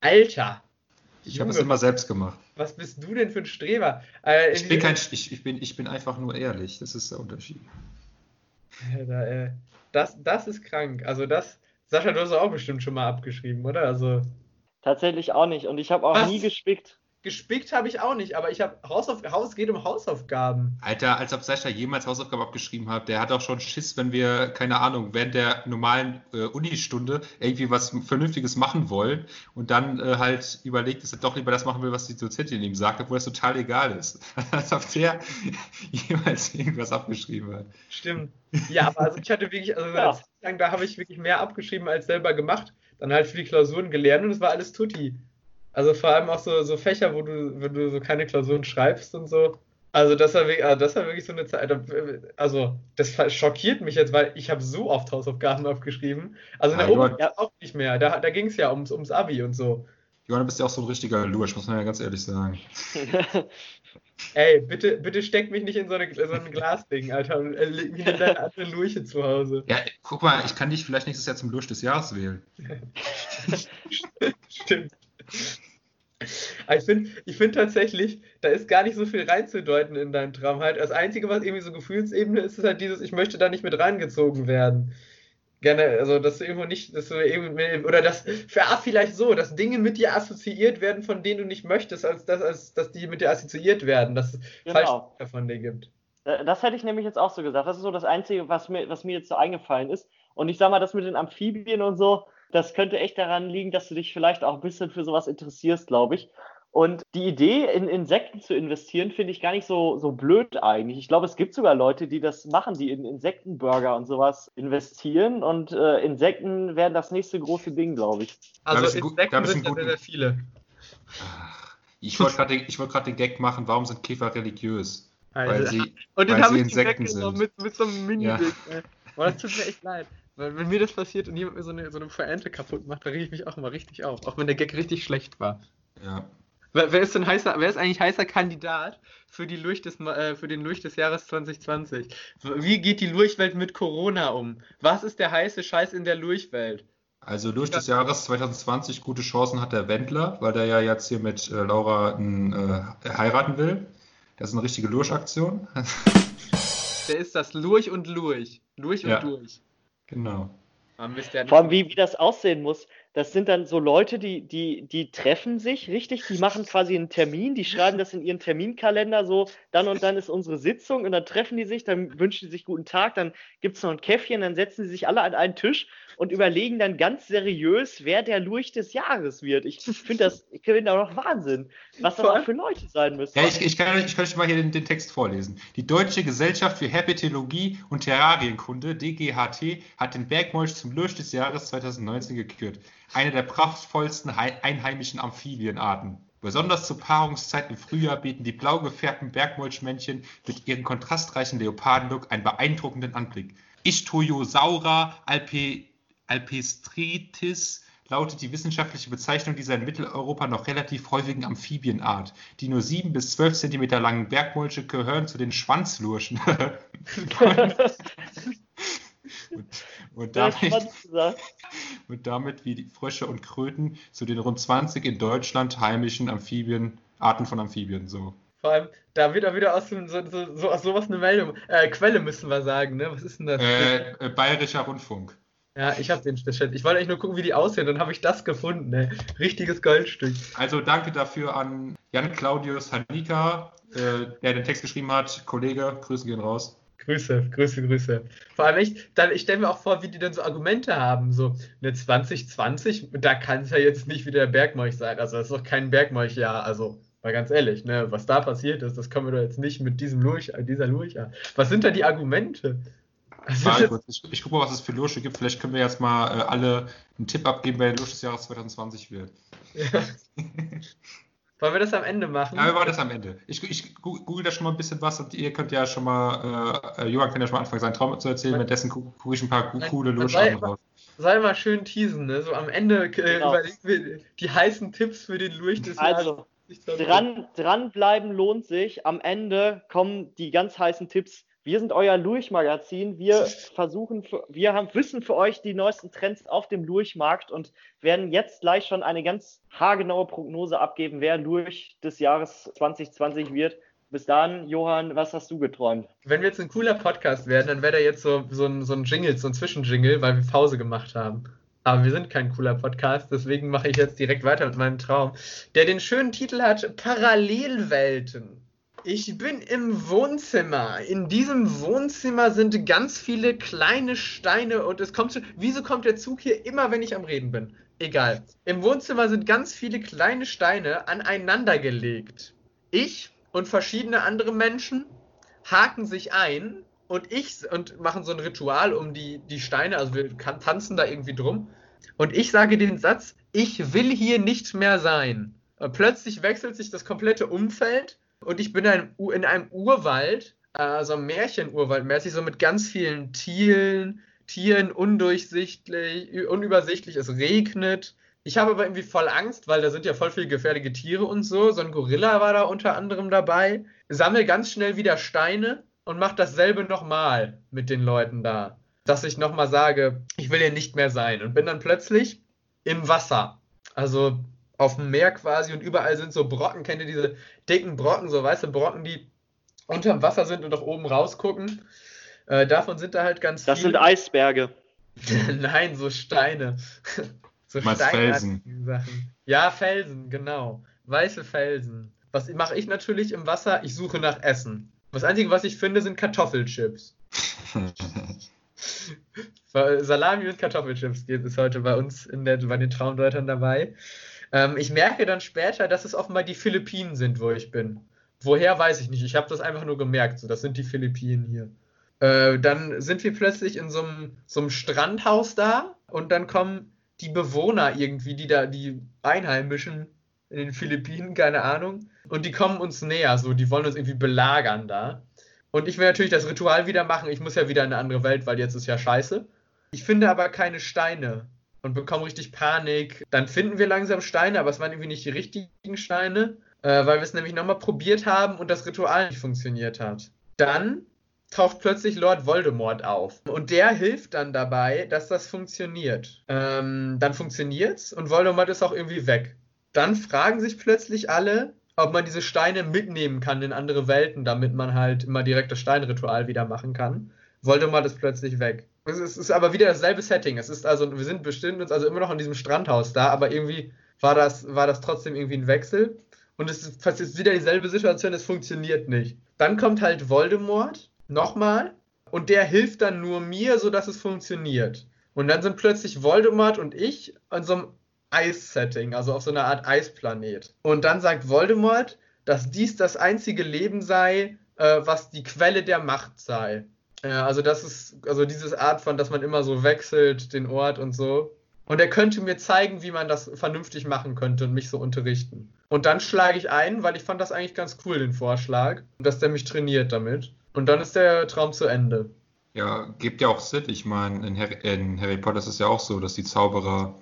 Alter! Ich habe es immer selbst gemacht. Was bist du denn für ein Streber? Äh, Ich bin kein, ich, ich bin, ich bin einfach nur ehrlich. Das ist der Unterschied. Alter, äh, das, das ist krank. Also das... Sascha, du hast auch bestimmt schon mal abgeschrieben, oder? Also... Tatsächlich auch nicht. Und ich habe auch Was? nie gespickt. Gespickt habe ich auch nicht, aber ich habe Hausauf Haus geht um Hausaufgaben. Alter, als ob Sascha jemals Hausaufgaben abgeschrieben hat, der hat auch schon Schiss, wenn wir, keine Ahnung, während der normalen äh, Unistunde irgendwie was Vernünftiges machen wollen und dann äh, halt überlegt, dass er doch lieber das machen will, was die Dozentin ihm sagt, obwohl das total egal ist. als ob der jemals irgendwas abgeschrieben hat. Stimmt. Ja, aber also ich hatte wirklich, also Ja. da habe ich wirklich mehr abgeschrieben als selber gemacht. Dann halt für die Klausuren gelernt und es war alles tutti. Also vor allem auch so, so Fächer, wo du, wenn du so keine Klausuren schreibst und so. Also das war, wirklich, also das war wirklich so eine Zeit. Also das schockiert mich jetzt, weil ich habe so oft Hausaufgaben abgeschrieben. Also in Ja, der Johann- Oberstufe auch nicht mehr. Da, da ging es ja ums, ums Abi und so. Johanna, bist ja auch so ein richtiger Lurch, muss man ja ganz ehrlich sagen. Ey, bitte, bitte steck mich nicht in so, eine, so ein Glasding, Alter, und äh, leg mich in deine andere Lurche zu Hause. Ja, guck mal, ich kann dich vielleicht nächstes Jahr zum Lurch des Jahres wählen. Stimmt. Ich finde ich find tatsächlich, da ist gar nicht so viel reinzudeuten in deinem Traum. Halt, das Einzige, was irgendwie so Gefühlsebene ist, ist halt dieses, ich möchte da nicht mit reingezogen werden. Gerne, also, dass du irgendwo nicht, dass du irgendwie, oder dass, für, ah, vielleicht so, dass Dinge mit dir assoziiert werden, von denen du nicht möchtest, als dass, als, dass die mit dir assoziiert werden, dass es falsche Genau. Bilder von dir gibt. Äh, Das hätte ich nämlich jetzt auch so gesagt. Das ist so das Einzige, was mir, was mir jetzt so eingefallen ist. Und ich sag mal, das mit den Amphibien und so, das könnte echt daran liegen, dass du dich vielleicht auch ein bisschen für sowas interessierst, glaube ich. Und die Idee, in Insekten zu investieren, finde ich gar nicht so, so blöd eigentlich. Ich glaube, es gibt sogar Leute, die das machen, die in Insektenburger und sowas investieren. Und äh, Insekten werden das nächste große Ding, glaube ich. Also ich Insekten sind ja sehr, sehr viele. Ich wollte gerade wollt den Gag machen, warum sind Käfer religiös? Weil Also, sie, und den weil habe sie ich Insekten weggenommen sind. mit, mit so einem mini Ja. ey. Boah, das tut mir echt leid. Weil wenn mir das passiert und jemand mir so eine, so eine Pointe kaputt macht, dann rege ich mich auch immer richtig auf. Auch wenn der Gag richtig schlecht war. Ja. Wer, wer ist denn heißer, wer ist eigentlich heißer Kandidat für, die Lurch des, äh, für den Lurch des Jahres 2020? Wie geht die Lurchwelt mit Corona um? Was ist der heiße Scheiß in der Lurchwelt? Also durch des Jahres 2020 gute Chancen hat der Wendler, weil der ja jetzt hier mit äh, Laura n, äh, heiraten will. Das ist eine richtige Lurch-Aktion. Der ist das Lurch und Lurch. Lurch und Ja. Lurch. Genau. Vor allem, wie, wie das aussehen muss. Das sind dann so Leute, die, die, die treffen sich richtig, die machen quasi einen Termin, die schreiben das in ihren Terminkalender so, dann und dann ist unsere Sitzung und dann treffen die sich, dann wünschen die sich guten Tag, dann gibt es noch ein Käffchen, dann setzen sie sich alle an einen Tisch und überlegen dann ganz seriös, wer der Lurch des Jahres wird. Ich finde das, ich finde auch noch Wahnsinn, was das auch für Leute sein müssen. Ja, ich, ich, kann, euch- ich kann euch mal hier den, den Text vorlesen. Die Deutsche Gesellschaft für Herpetologie und Terrarienkunde, DGHT, hat den Bergmolch zum Lurch des Jahres 2019 gekürt. Eine der prachtvollsten hei- einheimischen Amphibienarten. Besonders zur Paarungszeit im Frühjahr bieten die blau gefärbten Bergmolchmännchen mit ihrem kontrastreichen Leopardenlook einen beeindruckenden Anblick. Ichthyosaura alpe, alpestritis lautet die wissenschaftliche Bezeichnung dieser in Mitteleuropa noch relativ häufigen Amphibienart. Die nur 7 bis 12 Zentimeter langen Bergmolche gehören zu den Schwanzlurchen. und, und, damit, und damit wie die Frösche und Kröten zu den rund 20 in Deutschland heimischen Amphibien, Arten von Amphibien. So. Vor allem, da wird auch wieder aus, dem- so, so, so, aus sowas eine Meldung. Äh, Quelle müssen wir sagen, ne? Was ist denn das? Äh, äh, Bayerischer Rundfunk. Ja, ich habe den Chat. Ich wollte eigentlich nur gucken, wie die aussehen, dann habe ich das gefunden, ey. Richtiges Goldstück. Also danke dafür an Jan Claudius Hanika, äh, der den Text geschrieben hat. Kollege, Grüße gehen raus. Grüße, Grüße, Grüße. Vor allem echt, dann, ich stelle mir auch vor, wie die dann so Argumente haben. So, eine 2020, da kann es ja jetzt nicht wieder der Bergmolch sein. Also, das ist doch kein Bergmolchjahr. Also, mal ganz ehrlich, ne, was da passiert ist, das können wir doch jetzt nicht mit diesem Lurch, dieser Lurch an. Was sind da die Argumente? Also, Mal kurz. Ich, ich gucke mal, was es für Lursche gibt. Vielleicht können wir jetzt mal äh, alle einen Tipp abgeben, wer der Lursch des Jahres 2020 wird. ja. Wollen wir das am Ende machen? Ja, wir machen das am Ende. Ich, ich google da schon mal ein bisschen was und ihr könnt ja schon mal, äh, äh, Johann kann ja schon mal anfangen, seinen Traum zu erzählen. Währenddessen gucke guck ich ein paar coole soll- raus. Sei mal schön teasen, ne? So am Ende äh, Genau. überlegen wir die heißen Tipps für den Lurch des Also, Jahres. Dran, dranbleiben lohnt sich. Am Ende kommen die ganz heißen Tipps. Wir sind euer Lurch-Magazin. Wir versuchen, wir haben Wissen für euch die neuesten Trends auf dem Lurch-Markt und werden jetzt gleich schon eine ganz haargenaue Prognose abgeben, wer Lurch des Jahres 2020 wird. Bis dahin, Johann, was hast du geträumt? Wenn wir jetzt ein cooler Podcast wären, dann wäre da jetzt so, so, ein, so ein Jingle, so ein Zwischenjingle, weil wir Pause gemacht haben. Aber wir sind kein cooler Podcast, deswegen mache ich jetzt direkt weiter mit meinem Traum, der den schönen Titel hat Parallelwelten. Ich bin im Wohnzimmer. In diesem Wohnzimmer sind ganz viele kleine Steine und es kommt schon. Wieso kommt der Zug hier immer, wenn ich am Reden bin? Egal. Im Wohnzimmer sind ganz viele kleine Steine aneinander gelegt. Ich und verschiedene andere Menschen haken sich ein und ich und machen so ein Ritual um die, die Steine, also wir kann, tanzen da irgendwie drum. Und ich sage den Satz, ich will hier nicht mehr sein. Äh, Plötzlich wechselt sich das komplette Umfeld und ich bin in einem, U- in einem Urwald, also Märchenurwald mäßig, so mit ganz vielen Tieren, Tieren undurchsichtlich, unübersichtlich, es regnet. Ich habe aber irgendwie voll Angst, weil da sind ja voll viele gefährliche Tiere und so. So ein Gorilla war da unter anderem dabei. Sammel ganz schnell wieder Steine und mach dasselbe nochmal mit den Leuten da. Dass ich nochmal sage, ich will hier nicht mehr sein. Und bin dann plötzlich im Wasser. Also auf dem Meer quasi und überall sind so Brocken. Kennt ihr diese dicken Brocken, so weiße Brocken, die unterm Wasser sind und nach oben rausgucken? Äh, davon sind da halt ganz Das viele. sind Eisberge. Nein, so Steine. so steinartige Sachen. Ja, Felsen, genau. Weiße Felsen. Was mache ich natürlich im Wasser? Ich suche nach Essen. Das Einzige, was ich finde, sind Kartoffelchips. Salami und Kartoffelchips geht es heute bei uns in der, bei den Traumdeutern dabei. Ähm, ich merke dann später, dass es offenbar die Philippinen sind, wo ich bin. Woher weiß ich nicht. Ich habe das einfach nur gemerkt. So, das sind die Philippinen hier. Äh, dann sind wir plötzlich in so einem, Strandhaus da und dann kommen die Bewohner irgendwie, die da, die Einheimischen in den Philippinen, keine Ahnung, und die kommen uns näher, so, die wollen uns irgendwie belagern da. Und ich will natürlich das Ritual wieder machen. Ich muss ja wieder in eine andere Welt, weil jetzt ist ja scheiße. Ich finde aber keine Steine und bekomme richtig Panik. Dann finden wir langsam Steine, aber es waren irgendwie nicht die richtigen Steine, äh, weil wir es nämlich nochmal probiert haben und das Ritual nicht funktioniert hat. Dann taucht plötzlich Lord Voldemort auf. Und der hilft dann dabei, dass das funktioniert. Ähm, dann funktioniert's und Voldemort ist auch irgendwie weg. Dann fragen sich plötzlich alle, ob man diese Steine mitnehmen kann in andere Welten, damit man halt immer direkt das Steinritual wieder machen kann. Voldemort ist plötzlich weg. Es ist, es ist aber wieder dasselbe Setting. Es ist also, wir sind bestimmt uns also immer noch in diesem Strandhaus da, aber irgendwie war das, war das trotzdem irgendwie ein Wechsel. Und es ist jetzt wieder dieselbe Situation, es funktioniert nicht. Dann kommt halt Voldemort nochmal und der hilft dann nur mir, sodass es funktioniert. Und dann sind plötzlich Voldemort und ich an so einem Eis-Setting, also auf so einer Art Eisplanet. Und dann sagt Voldemort, dass dies das einzige Leben sei, äh, was die Quelle der Macht sei. Äh, also das ist, also dieses Art von, dass man immer so wechselt, den Ort und so. Und er könnte mir zeigen, wie man das vernünftig machen könnte und mich so unterrichten. Und dann schlage ich ein, weil ich fand das eigentlich ganz cool, den Vorschlag, dass der mich trainiert damit. Und dann ist der Traum zu Ende. Ja, gibt ja auch Sinn. Ich meine, in, Harry, in Harry Potter ist es ja auch so, dass die Zauberer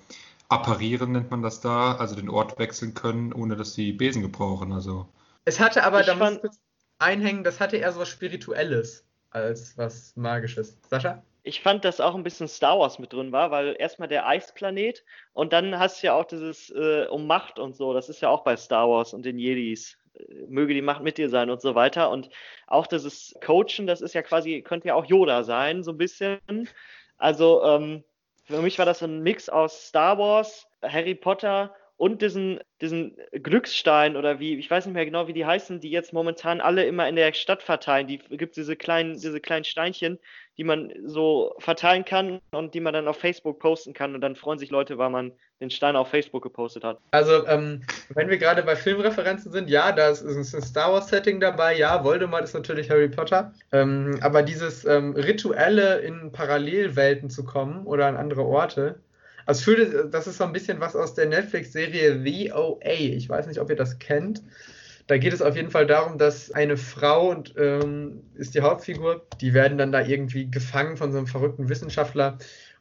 apparieren, nennt man das da, also den Ort wechseln können, ohne dass sie Besen gebrauchen. Also. Es hatte aber, Ich da muss ich einhängen, das hatte eher so was Spirituelles als was Magisches. Sascha? Ich fand, dass auch ein bisschen Star Wars mit drin war, weil erstmal der Eisplanet und dann hast du ja auch dieses äh, um Macht und so. Das ist ja auch bei Star Wars und den Jedis. Äh, Möge die Macht mit dir sein und so weiter. Und auch dieses Coachen, das ist ja quasi, könnte ja auch Yoda sein, so ein bisschen. Also ähm, für mich war das ein Mix aus Star Wars, Harry Potter und diesen, diesen Glücksstein oder wie, ich weiß nicht mehr genau, wie die heißen, die jetzt momentan alle immer in der Stadt verteilen. Die gibt diese kleinen, diese kleinen Steinchen, die man so verteilen kann und die man dann auf Facebook posten kann und dann freuen sich Leute, weil man den Stein auf Facebook gepostet hat. Also, ähm, wenn wir gerade bei Filmreferenzen sind, ja, da ist, ist ein Star Wars-Setting dabei, ja, Voldemort ist natürlich Harry Potter, ähm, aber dieses ähm, Rituelle in Parallelwelten zu kommen oder an andere Orte, also ich fühle, das ist so ein bisschen was aus der Netflix-Serie VOA. Ich weiß nicht, ob ihr das kennt. Da geht es auf jeden Fall darum, dass eine Frau und ähm, ist die Hauptfigur, die werden dann da irgendwie gefangen von so einem verrückten Wissenschaftler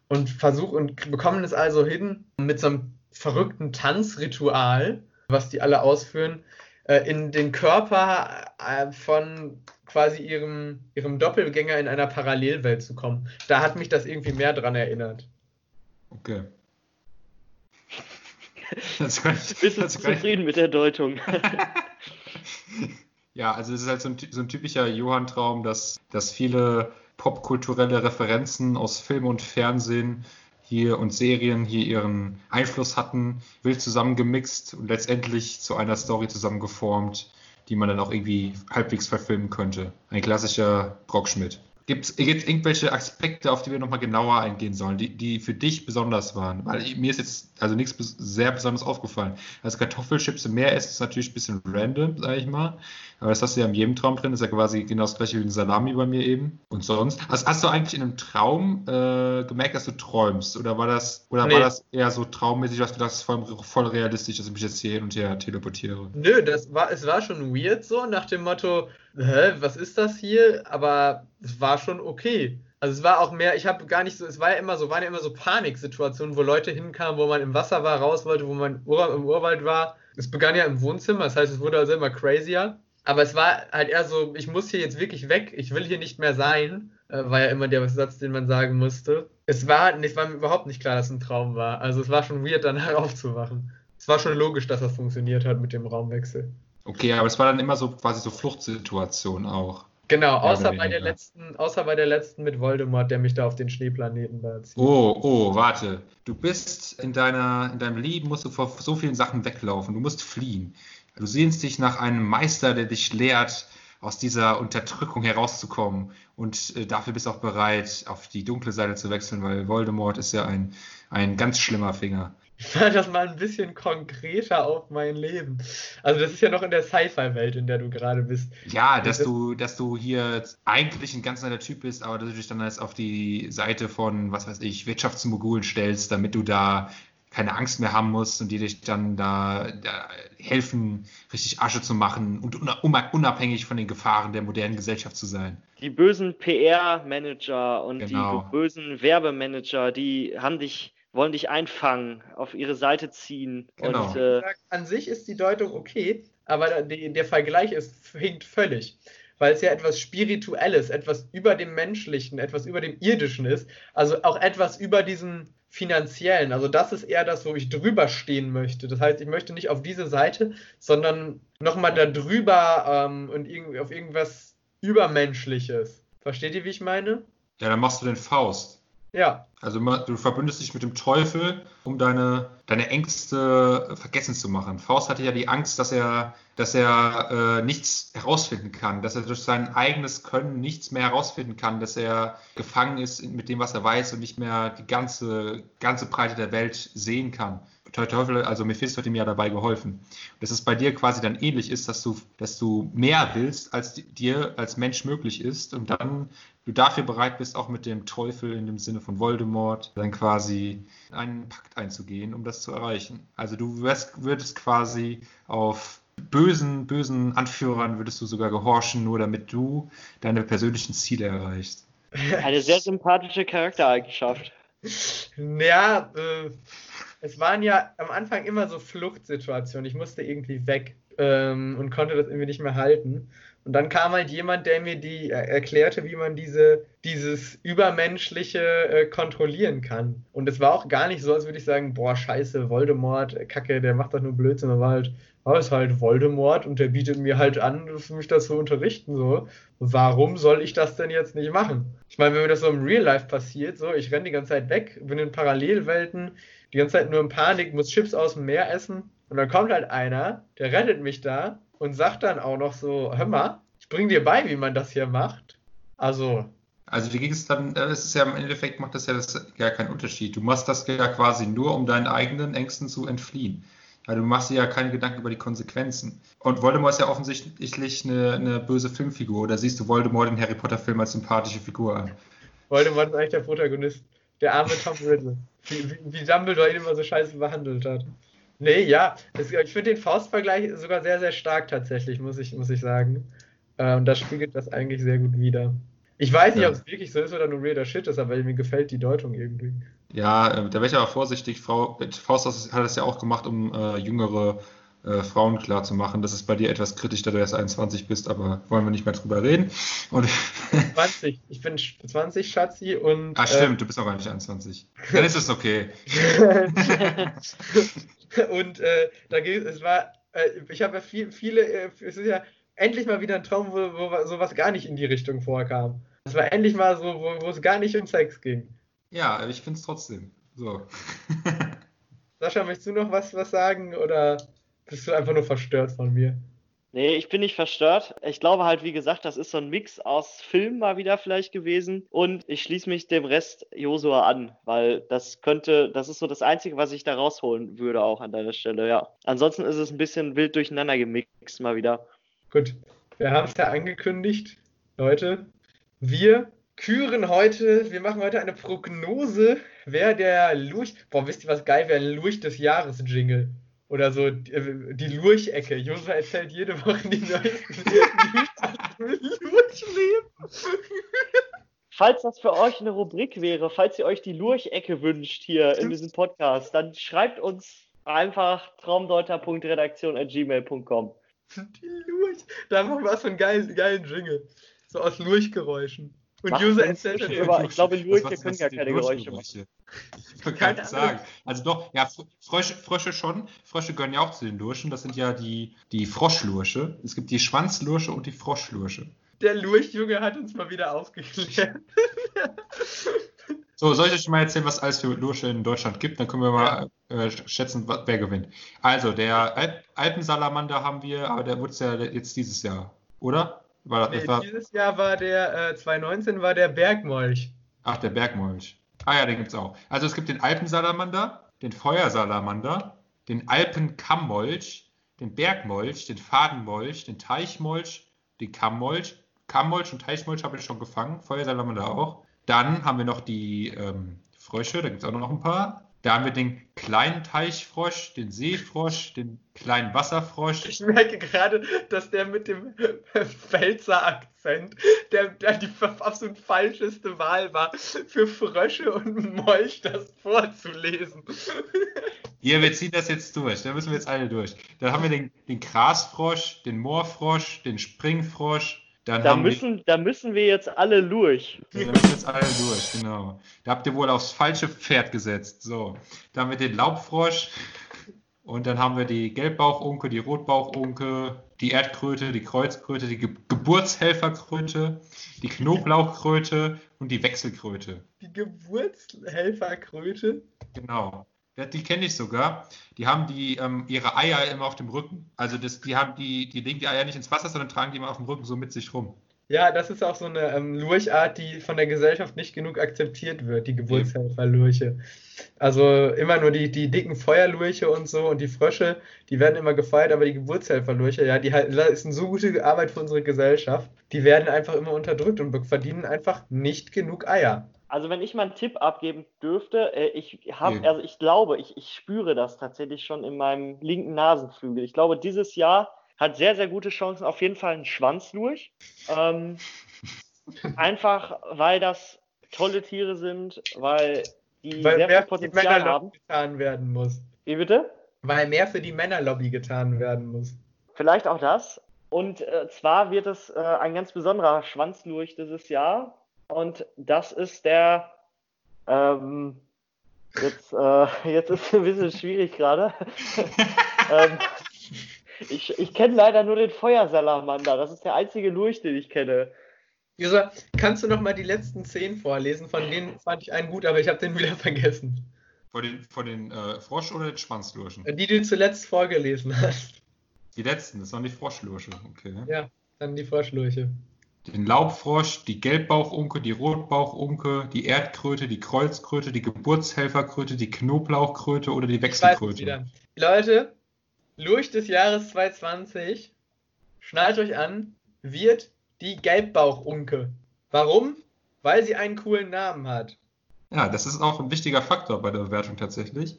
und versuchen und bekommen es also hin, mit so einem verrückten Tanzritual, was die alle ausführen, äh, in den Körper äh, von quasi ihrem, ihrem Doppelgänger in einer Parallelwelt zu kommen. Da hat mich das irgendwie mehr dran erinnert. Okay. Das ich, Bist du zufrieden mit der Deutung? ja, also es ist halt so ein, so ein typischer Johann-Traum, dass, dass viele popkulturelle Referenzen aus Film und Fernsehen hier und Serien hier ihren Einfluss hatten, wild zusammengemixt und letztendlich zu einer Story zusammengeformt, die man dann auch irgendwie halbwegs verfilmen könnte. Ein klassischer Brockschmidt. Gibt es irgendwelche Aspekte, auf die wir nochmal genauer eingehen sollen, die, die für dich besonders waren? Weil ich- mir ist jetzt also nichts sehr besonders aufgefallen. Also Kartoffelchips im Meer essen ist natürlich ein bisschen random, sage ich mal. Aber das hast du ja in jedem Traum drin. Das ist ja quasi genau das gleiche wie ein Salami bei mir eben. Und sonst? Also hast du eigentlich in einem Traum äh, gemerkt, dass du träumst? Oder war das, oder Nee. war das eher so traummäßig, dass du dachtest, voll, voll realistisch, dass ich mich jetzt hier hin und her teleportiere? Nö, das war, es war schon weird so, nach dem Motto, hä, was ist das hier? Aber es war schon okay. Also es war auch mehr, ich habe gar nicht so, es war ja immer so, waren ja immer so Paniksituationen, wo Leute hinkamen, wo man im Wasser war, raus wollte, wo man im Urwald war. Es begann ja im Wohnzimmer, das heißt, es wurde also immer crazier. Aber es war halt eher so, ich muss hier jetzt wirklich weg, ich will hier nicht mehr sein, äh, war ja immer der Satz, den man sagen musste. Es war, es war mir überhaupt nicht klar, dass es ein Traum war. Also es war schon weird, danach aufzuwachen. Es war schon logisch, dass das funktioniert hat mit dem Raumwechsel. Okay, aber es war dann immer so quasi so Fluchtsituation auch. Genau, außer bei der letzten, außer bei der letzten mit Voldemort, der mich da auf den Schneeplaneten da zieht. Oh, oh, warte. Du bist in deiner, in deinem Leben musst du vor so vielen Sachen weglaufen. Du musst fliehen. Du sehnst dich nach einem Meister, der dich lehrt, aus dieser Unterdrückung herauszukommen. Und äh, dafür bist du auch bereit, auf die dunkle Seite zu wechseln, weil Voldemort ist ja ein, ein ganz schlimmer Finger. War das mal ein bisschen konkreter auf mein Leben. Also das ist ja noch in der Sci-Fi-Welt, in der du gerade bist. Ja, dass du, dass du hier eigentlich ein ganz netter Typ bist, aber dass du dich dann jetzt auf die Seite von, was weiß ich, Wirtschaftsmogulen stellst, damit du da keine Angst mehr haben musst und die dich dann da, da helfen, richtig Asche zu machen und unabhängig von den Gefahren der modernen Gesellschaft zu sein. Die bösen PR-Manager und Genau. die bösen Werbemanager, die haben dich, wollen dich einfangen, auf ihre Seite ziehen. Genau. Und äh, An sich ist die Deutung okay, aber die, der Vergleich ist, hinkt völlig. Weil es ja etwas Spirituelles, etwas über dem Menschlichen, etwas über dem Irdischen ist. Also auch etwas über diesem Finanziellen. Also das ist eher das, wo ich drüber stehen möchte. Das heißt, ich möchte nicht auf diese Seite, sondern nochmal da drüber ähm, und irgendwie auf irgendwas Übermenschliches. Versteht ihr, wie ich meine? Ja, dann machst du den Faust. Ja. Also du verbündest dich mit dem Teufel, um deine, deine Ängste vergessen zu machen. Faust hatte ja die Angst, dass er, dass er äh, nichts herausfinden kann, dass er durch sein eigenes Können nichts mehr herausfinden kann, dass er gefangen ist mit dem, was er weiß und nicht mehr die ganze, ganze Breite der Welt sehen kann. Der Teufel, also Mephisto hat ihm ja dabei geholfen. Dass es bei dir quasi dann ähnlich ist, dass du, dass du mehr willst, als di- dir als Mensch möglich ist und dann du dafür bereit bist, auch mit dem Teufel in dem Sinne von Voldemort dann quasi einen Pakt einzugehen, um das zu erreichen. Also du wärst, würdest quasi auf bösen, bösen Anführern würdest du sogar gehorchen, nur damit du deine persönlichen Ziele erreichst. eine sehr sympathische Charaktereigenschaft. Ja, äh, es waren ja am Anfang immer so Fluchtsituationen. Ich musste irgendwie weg ähm, und konnte das irgendwie nicht mehr halten. Und dann kam halt jemand, der mir die er erklärte, wie man diese, dieses Übermenschliche äh, kontrollieren kann. Und es war auch gar nicht so, als würde ich sagen, boah, scheiße, Voldemort, äh, Kacke, der macht doch nur Blödsinn. Aber war halt, oh, ist halt Voldemort und der bietet mir halt an, mich das zu unterrichten. So. Warum soll ich das denn jetzt nicht machen? Ich meine, wenn mir das so im Real Life passiert, so, ich renne die ganze Zeit weg, bin in Parallelwelten, die ganze Zeit nur in Panik, muss Chips aus dem Meer essen. Und dann kommt halt einer, der rettet mich da und sagt dann auch noch so, hör mal, ich bring dir bei, wie man das hier macht. Also, Also wie ging es dann, das ist ja im Endeffekt macht das ja das gar keinen Unterschied. Du machst das ja quasi nur, um deinen eigenen Ängsten zu entfliehen. Also du machst dir ja keine Gedanken über die Konsequenzen. Und Voldemort ist ja offensichtlich eine, eine böse Filmfigur. Oder siehst du Voldemort in Harry Potter Film als sympathische Figur an? Voldemort ist eigentlich der Protagonist. Der arme Tom Riddle. Wie, wie, wie Dumbledore ihn immer so scheiße behandelt hat. Nee, ja. Das, ich finde den Faustvergleich sogar sehr, sehr stark tatsächlich, muss ich, muss ich sagen. Äh, Und das spiegelt das eigentlich sehr gut wider. Ich weiß nicht, Ja. ob es wirklich so ist oder nur weirder Shit ist, aber mir gefällt die Deutung irgendwie. Ja, äh, da wäre ich aber vorsichtig. Frau Faust hat das ja auch gemacht, um äh, jüngere äh, Frauen klarzumachen. Das ist bei dir etwas kritisch, da du erst 21 bist, aber wollen wir nicht mehr drüber reden. Und 20. Ich bin 20, Schatzi, und. Ach stimmt, du bist auch gar nicht 21. Dann ist es okay. und äh, da geht es war, äh, ich habe ja viel, viele, äh, es ist ja endlich mal wieder ein Traum, wo, wo sowas gar nicht in die Richtung vorkam. Es war endlich mal so, wo, wo es gar nicht um Sex ging. Ja, ich finde es trotzdem. So. Sascha, möchtest du noch was, was sagen oder bist du einfach nur verstört von mir? Nee, ich bin nicht verstört. Ich glaube halt, wie gesagt, das ist so ein Mix aus Film mal wieder vielleicht gewesen und ich schließe mich dem Rest Josua an, weil das könnte, das ist so das Einzige, was ich da rausholen würde auch an deiner Stelle, ja. Ansonsten ist es ein bisschen wild durcheinander gemixt mal wieder. Gut, wir haben es ja angekündigt, Leute. Wir küren heute, wir machen heute eine Prognose, wer der Lurch, boah, wisst ihr was geil wäre, ein Lurch des Jahres Jingle. Oder so die, äh, die Lurchecke. Josua erzählt jede Woche die neuesten Lurchleben. Falls das für euch eine Rubrik wäre, falls ihr euch die Lurchecke wünscht hier in diesem Podcast, dann schreibt uns einfach traumdeuter.redaktion.gmail.com. Die Lurch. Da machen wir was von geilen, geilen Jingle. So aus Lurchgeräuschen. Und uns erzählt über- ich glaube, Lurche können gar keine Geräusche Lurchgeräusche? Ich kann gar nicht sagen. Also doch, ja, Fr- Frösche, Frösche schon. Frösche gehören ja auch zu den Lurchen. Das sind ja die, die Froschlursche. Es gibt die Schwanzlursche und die Froschlursche. Der Lurchjunge hat uns mal wieder aufgeklärt. So, soll ich euch mal erzählen, was alles für Lursche in Deutschland gibt? Dann können wir mal äh, schätzen, wer gewinnt. Also, der Alp Alpensalamander haben wir, aber der wurde ja jetzt dieses Jahr, oder? War, das Nee, war, dieses Jahr war der, äh, 2019 war der Bergmolch. ach, der Bergmolch. Ah ja, den gibt's auch. Also es gibt den Alpensalamander, den Feuersalamander, den Alpenkammmolch, den Bergmolch, den Fadenmolch, den Teichmolch, den Kammmolch. Kammmolch und Teichmolch habe ich schon gefangen, Feuersalamander auch. Dann haben wir noch die ähm, Frösche, da gibt es auch noch ein paar. Da haben wir den kleinen Teichfrosch, den Seefrosch, den kleinen Wasserfrosch. Ich merke gerade, dass der mit dem Pfälzer Akzent der, der die absolut falscheste Wahl war, für Frösche und Molch das vorzulesen. Hier, wir ziehen das jetzt durch. Da müssen wir jetzt alle durch. Dann haben wir den, den Grasfrosch, den Moorfrosch, den Springfrosch. Dann Da haben müssen, da müssen wir jetzt alle durch. wir, da müssen jetzt alle durch, genau. Da habt ihr wohl aufs falsche Pferd gesetzt. So. Dann haben wir den Laubfrosch. Und dann haben wir die Gelbbauchunke, die Rotbauchunke, die Erdkröte, die Kreuzkröte, die Ge Geburtshelferkröte, die Knoblauchkröte und die Wechselkröte. Die Geburtshelferkröte. Genau. Die kenne ich sogar. Die haben die ähm, ihre Eier immer auf dem Rücken. Also das, die haben die, die legen die Eier nicht ins Wasser, sondern tragen die immer auf dem Rücken so mit sich rum. Ja, das ist auch so eine ähm, Lurchart, die von der Gesellschaft nicht genug akzeptiert wird, die Geburtshelferlurche. Also immer nur die, die dicken Feuerlurche und so und die Frösche, die werden immer gefeiert, aber die Geburtshelferlurche, ja, die halt, das ist eine so gute Arbeit für unsere Gesellschaft. Die werden einfach immer unterdrückt und verdienen einfach nicht genug Eier. Also wenn ich mal einen Tipp abgeben dürfte, äh, ich habe, also ich glaube, ich, ich spüre das tatsächlich schon in meinem linken Nasenflügel. Ich glaube, dieses Jahr hat sehr, sehr gute Chancen, auf jeden Fall einen Schwanz durch. Ähm, einfach, weil das tolle Tiere sind, weil die Weil sehr mehr viel für die Potenzial haben. Männerlobby getan werden muss. Wie bitte? Weil mehr für die Männerlobby getan werden muss. Vielleicht auch das. Und äh, zwar wird es äh, ein ganz besonderer Schwanzlurch dieses Jahr. Und das ist der. Ähm, jetzt, äh, jetzt ist es ein bisschen schwierig gerade. ähm, ich ich kenne leider nur den Feuersalamander. Das ist der einzige Lurch, den ich kenne. Josa, kannst du noch mal die letzten zehn vorlesen? Von denen fand ich einen gut, aber ich habe den wieder vergessen. Vor den, vor den äh, Frosch- oder den Schwanzlurchen? Die du zuletzt vorgelesen hast. Die letzten, das waren die Froschlurche. Okay. Ja, dann die Froschlurche. Den Laubfrosch, die Gelbbauchunke, die Rotbauchunke, die Erdkröte, die Kreuzkröte, die Geburtshelferkröte, die Knoblauchkröte oder die Ich weiß es Wechselkröte. wieder. Leute, Lurch des Jahres 2020, schnallt euch an, wird die Gelbbauchunke. Warum? Weil sie einen coolen Namen hat. Ja, das ist auch ein wichtiger Faktor bei der Bewertung tatsächlich.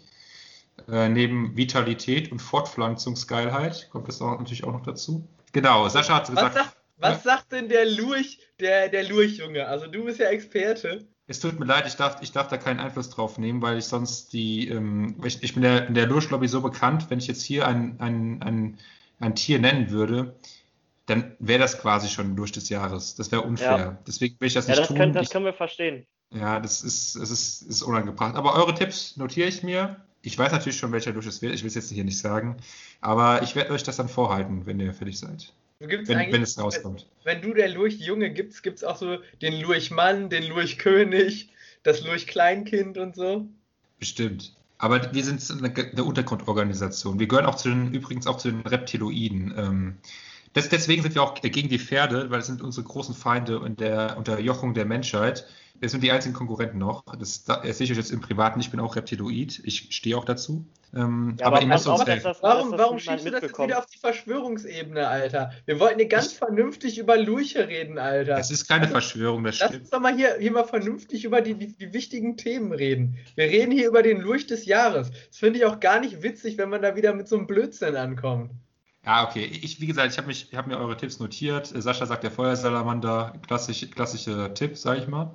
Äh, neben Vitalität und Fortpflanzungsgeilheit kommt das auch natürlich auch noch dazu. Genau, Sascha hat Was gesagt, sagt, was sagt denn der Lurch, der, der Lurchjunge? Also du bist ja Experte. Es tut mir leid, ich darf, ich darf da keinen Einfluss drauf nehmen, weil ich sonst die, ähm, ich, ich bin der, in der Lurschlobby so bekannt, wenn ich jetzt hier ein, ein, ein, ein Tier nennen würde, dann wäre das quasi schon Lurch des Jahres. Das wäre unfair. Ja. Deswegen will ich das Ja, nicht das, tun. können, das ich, können wir verstehen. Ja, das ist, es ist, ist unangebracht. Aber eure Tipps notiere ich mir. Ich weiß natürlich schon, welcher Lurch es wird. Ich will es jetzt hier nicht sagen. Aber ich werde euch das dann vorhalten, wenn ihr fertig seid. Gibt's Wenn, wenn es rauskommt. Wenn du der Lurchjunge gibst, gibt es auch so den Lurchmann, den Lurchkönig, das Lurchkleinkind und so. Bestimmt. Aber wir sind eine, eine Untergrundorganisation. Wir gehören auch zu den, übrigens auch zu den Reptiloiden. Ähm, das, deswegen sind wir auch gegen die Pferde, weil es sind unsere großen Feinde in der Unterjochung der Menschheit. Wir sind die einzigen Konkurrenten noch. Das, das erzähle ich euch jetzt im Privaten. Ich bin auch Reptiloid. Ich stehe auch dazu. Ähm, Ja, aber aber ihr müsst uns helfen. das, Warum, das warum schiebst du das jetzt wieder auf die Verschwörungsebene, Alter? Wir wollten hier ganz vernünftig über Lurche reden, Alter. Es ist keine Verschwörung, das Lass stimmt. uns doch mal hier, hier mal vernünftig über die, die, die wichtigen Themen reden. Wir reden hier über den Lurch des Jahres. Das finde ich auch gar nicht witzig, wenn man da wieder mit so einem Blödsinn ankommt. Ja, okay. Ich, wie gesagt, ich habe habe mir eure Tipps notiert. Sascha sagt der Feuersalamander, klassisch, klassische Tipp, sage ich mal.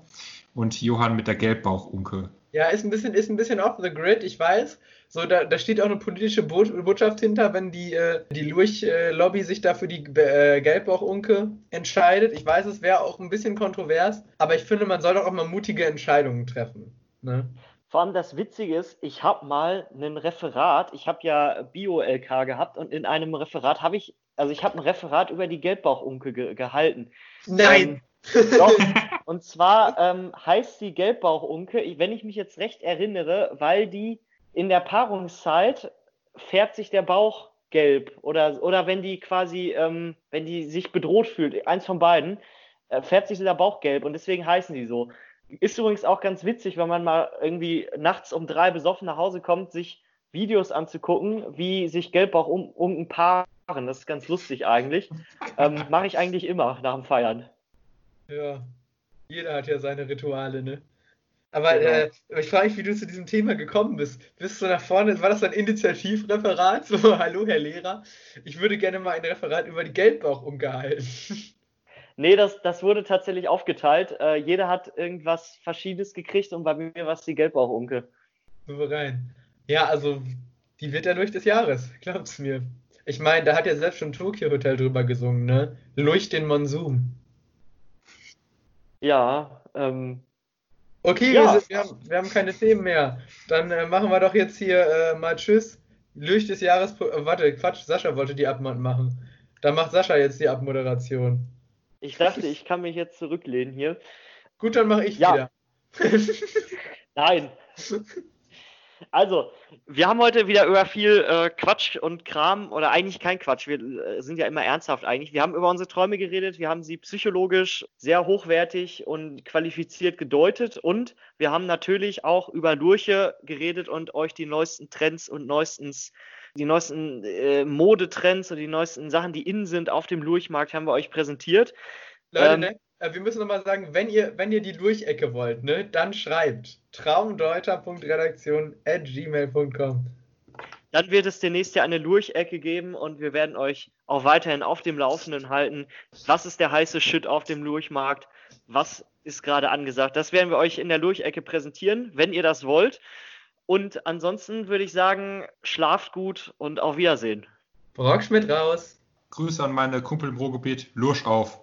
Und Johann mit der Gelbbauchunke. Ja, ist ein bisschen, ist ein bisschen off the grid, ich weiß. So, da, da steht auch eine politische Bo Botschaft hinter, wenn die, äh, die Lurch-Lobby sich da für die äh, Gelbbauchunke entscheidet. Ich weiß, es wäre auch ein bisschen kontrovers, aber ich finde, man soll doch auch mal mutige Entscheidungen treffen. Ne? Vor allem das Witzige ist, ich habe mal ein Referat, ich habe ja Bio-LK gehabt und in einem Referat habe ich, also ich habe ein Referat über die Gelbbauchunke ge gehalten. Nein! Ähm, doch. Und zwar ähm, heißt sie Gelbbauchunke, wenn ich mich jetzt recht erinnere, weil die in der Paarungszeit färbt sich der Bauch gelb oder, oder wenn die quasi, ähm, wenn die sich bedroht fühlt, eins von beiden, äh, färbt sich der Bauch gelb und deswegen heißen die so. Ist übrigens auch ganz witzig, wenn man mal irgendwie nachts um drei besoffen nach Hause kommt, sich Videos anzugucken, wie sich Gelbbauchunken paaren. Das ist ganz lustig eigentlich. Ähm, Mache ich eigentlich immer nach dem Feiern. Ja, jeder hat ja seine Rituale, ne? Aber Genau. äh, ich frage mich, wie du zu diesem Thema gekommen bist. Bist du nach vorne, war das ein Initiativreferat? So, hallo Herr Lehrer, ich würde gerne mal ein Referat über die Gelbbauchunke halten. Nee, das, das wurde tatsächlich aufgeteilt. Äh, jeder hat irgendwas Verschiedenes gekriegt und bei mir war es die Gelbbauchunke. Souverän. Ja, also, die wird ja durch des Jahres, glaub's mir. Ich meine, da hat ja selbst schon Tokyo Hotel drüber gesungen, ne? Leucht den Monsum. Ja, ähm, Okay, Ja. wir, sind, wir, haben, wir haben keine Themen mehr. Dann äh, machen wir doch jetzt hier äh, mal Tschüss. Leucht des Jahres. Äh, warte, Quatsch, Sascha wollte die Abmod machen. Dann macht Sascha jetzt die Abmoderation. Ich dachte, ich kann mich jetzt zurücklehnen hier. Gut, dann mache ich Ja. wieder. Nein. Also, wir haben heute wieder über viel äh, Quatsch und Kram oder eigentlich kein Quatsch. Wir äh, sind ja immer ernsthaft eigentlich. Wir haben über unsere Träume geredet. Wir haben sie psychologisch sehr hochwertig und qualifiziert gedeutet und wir haben natürlich auch über Lurche geredet und euch die neuesten Trends und neuestens die neuesten äh, Modetrends und die neuesten Sachen, die innen sind auf dem Lurchmarkt, haben wir euch präsentiert. Leute, Ähm, ne? Äh, wir müssen nochmal sagen, wenn ihr, wenn ihr die Durchecke wollt, ne, dann schreibt traumdeuter.redaktion.gmail.com. Dann wird es demnächst ja eine Lurchecke geben und wir werden euch auch weiterhin auf dem Laufenden halten. Was ist der heiße Shit auf dem Lurchmarkt? Was ist gerade angesagt? Das werden wir euch in der Lurchecke präsentieren, wenn ihr das wollt. Und ansonsten würde ich sagen, schlaft gut und auf Wiedersehen. Brockschmidt raus. Grüße an meine Kumpel im Ruhrgebiet. Lursch auf.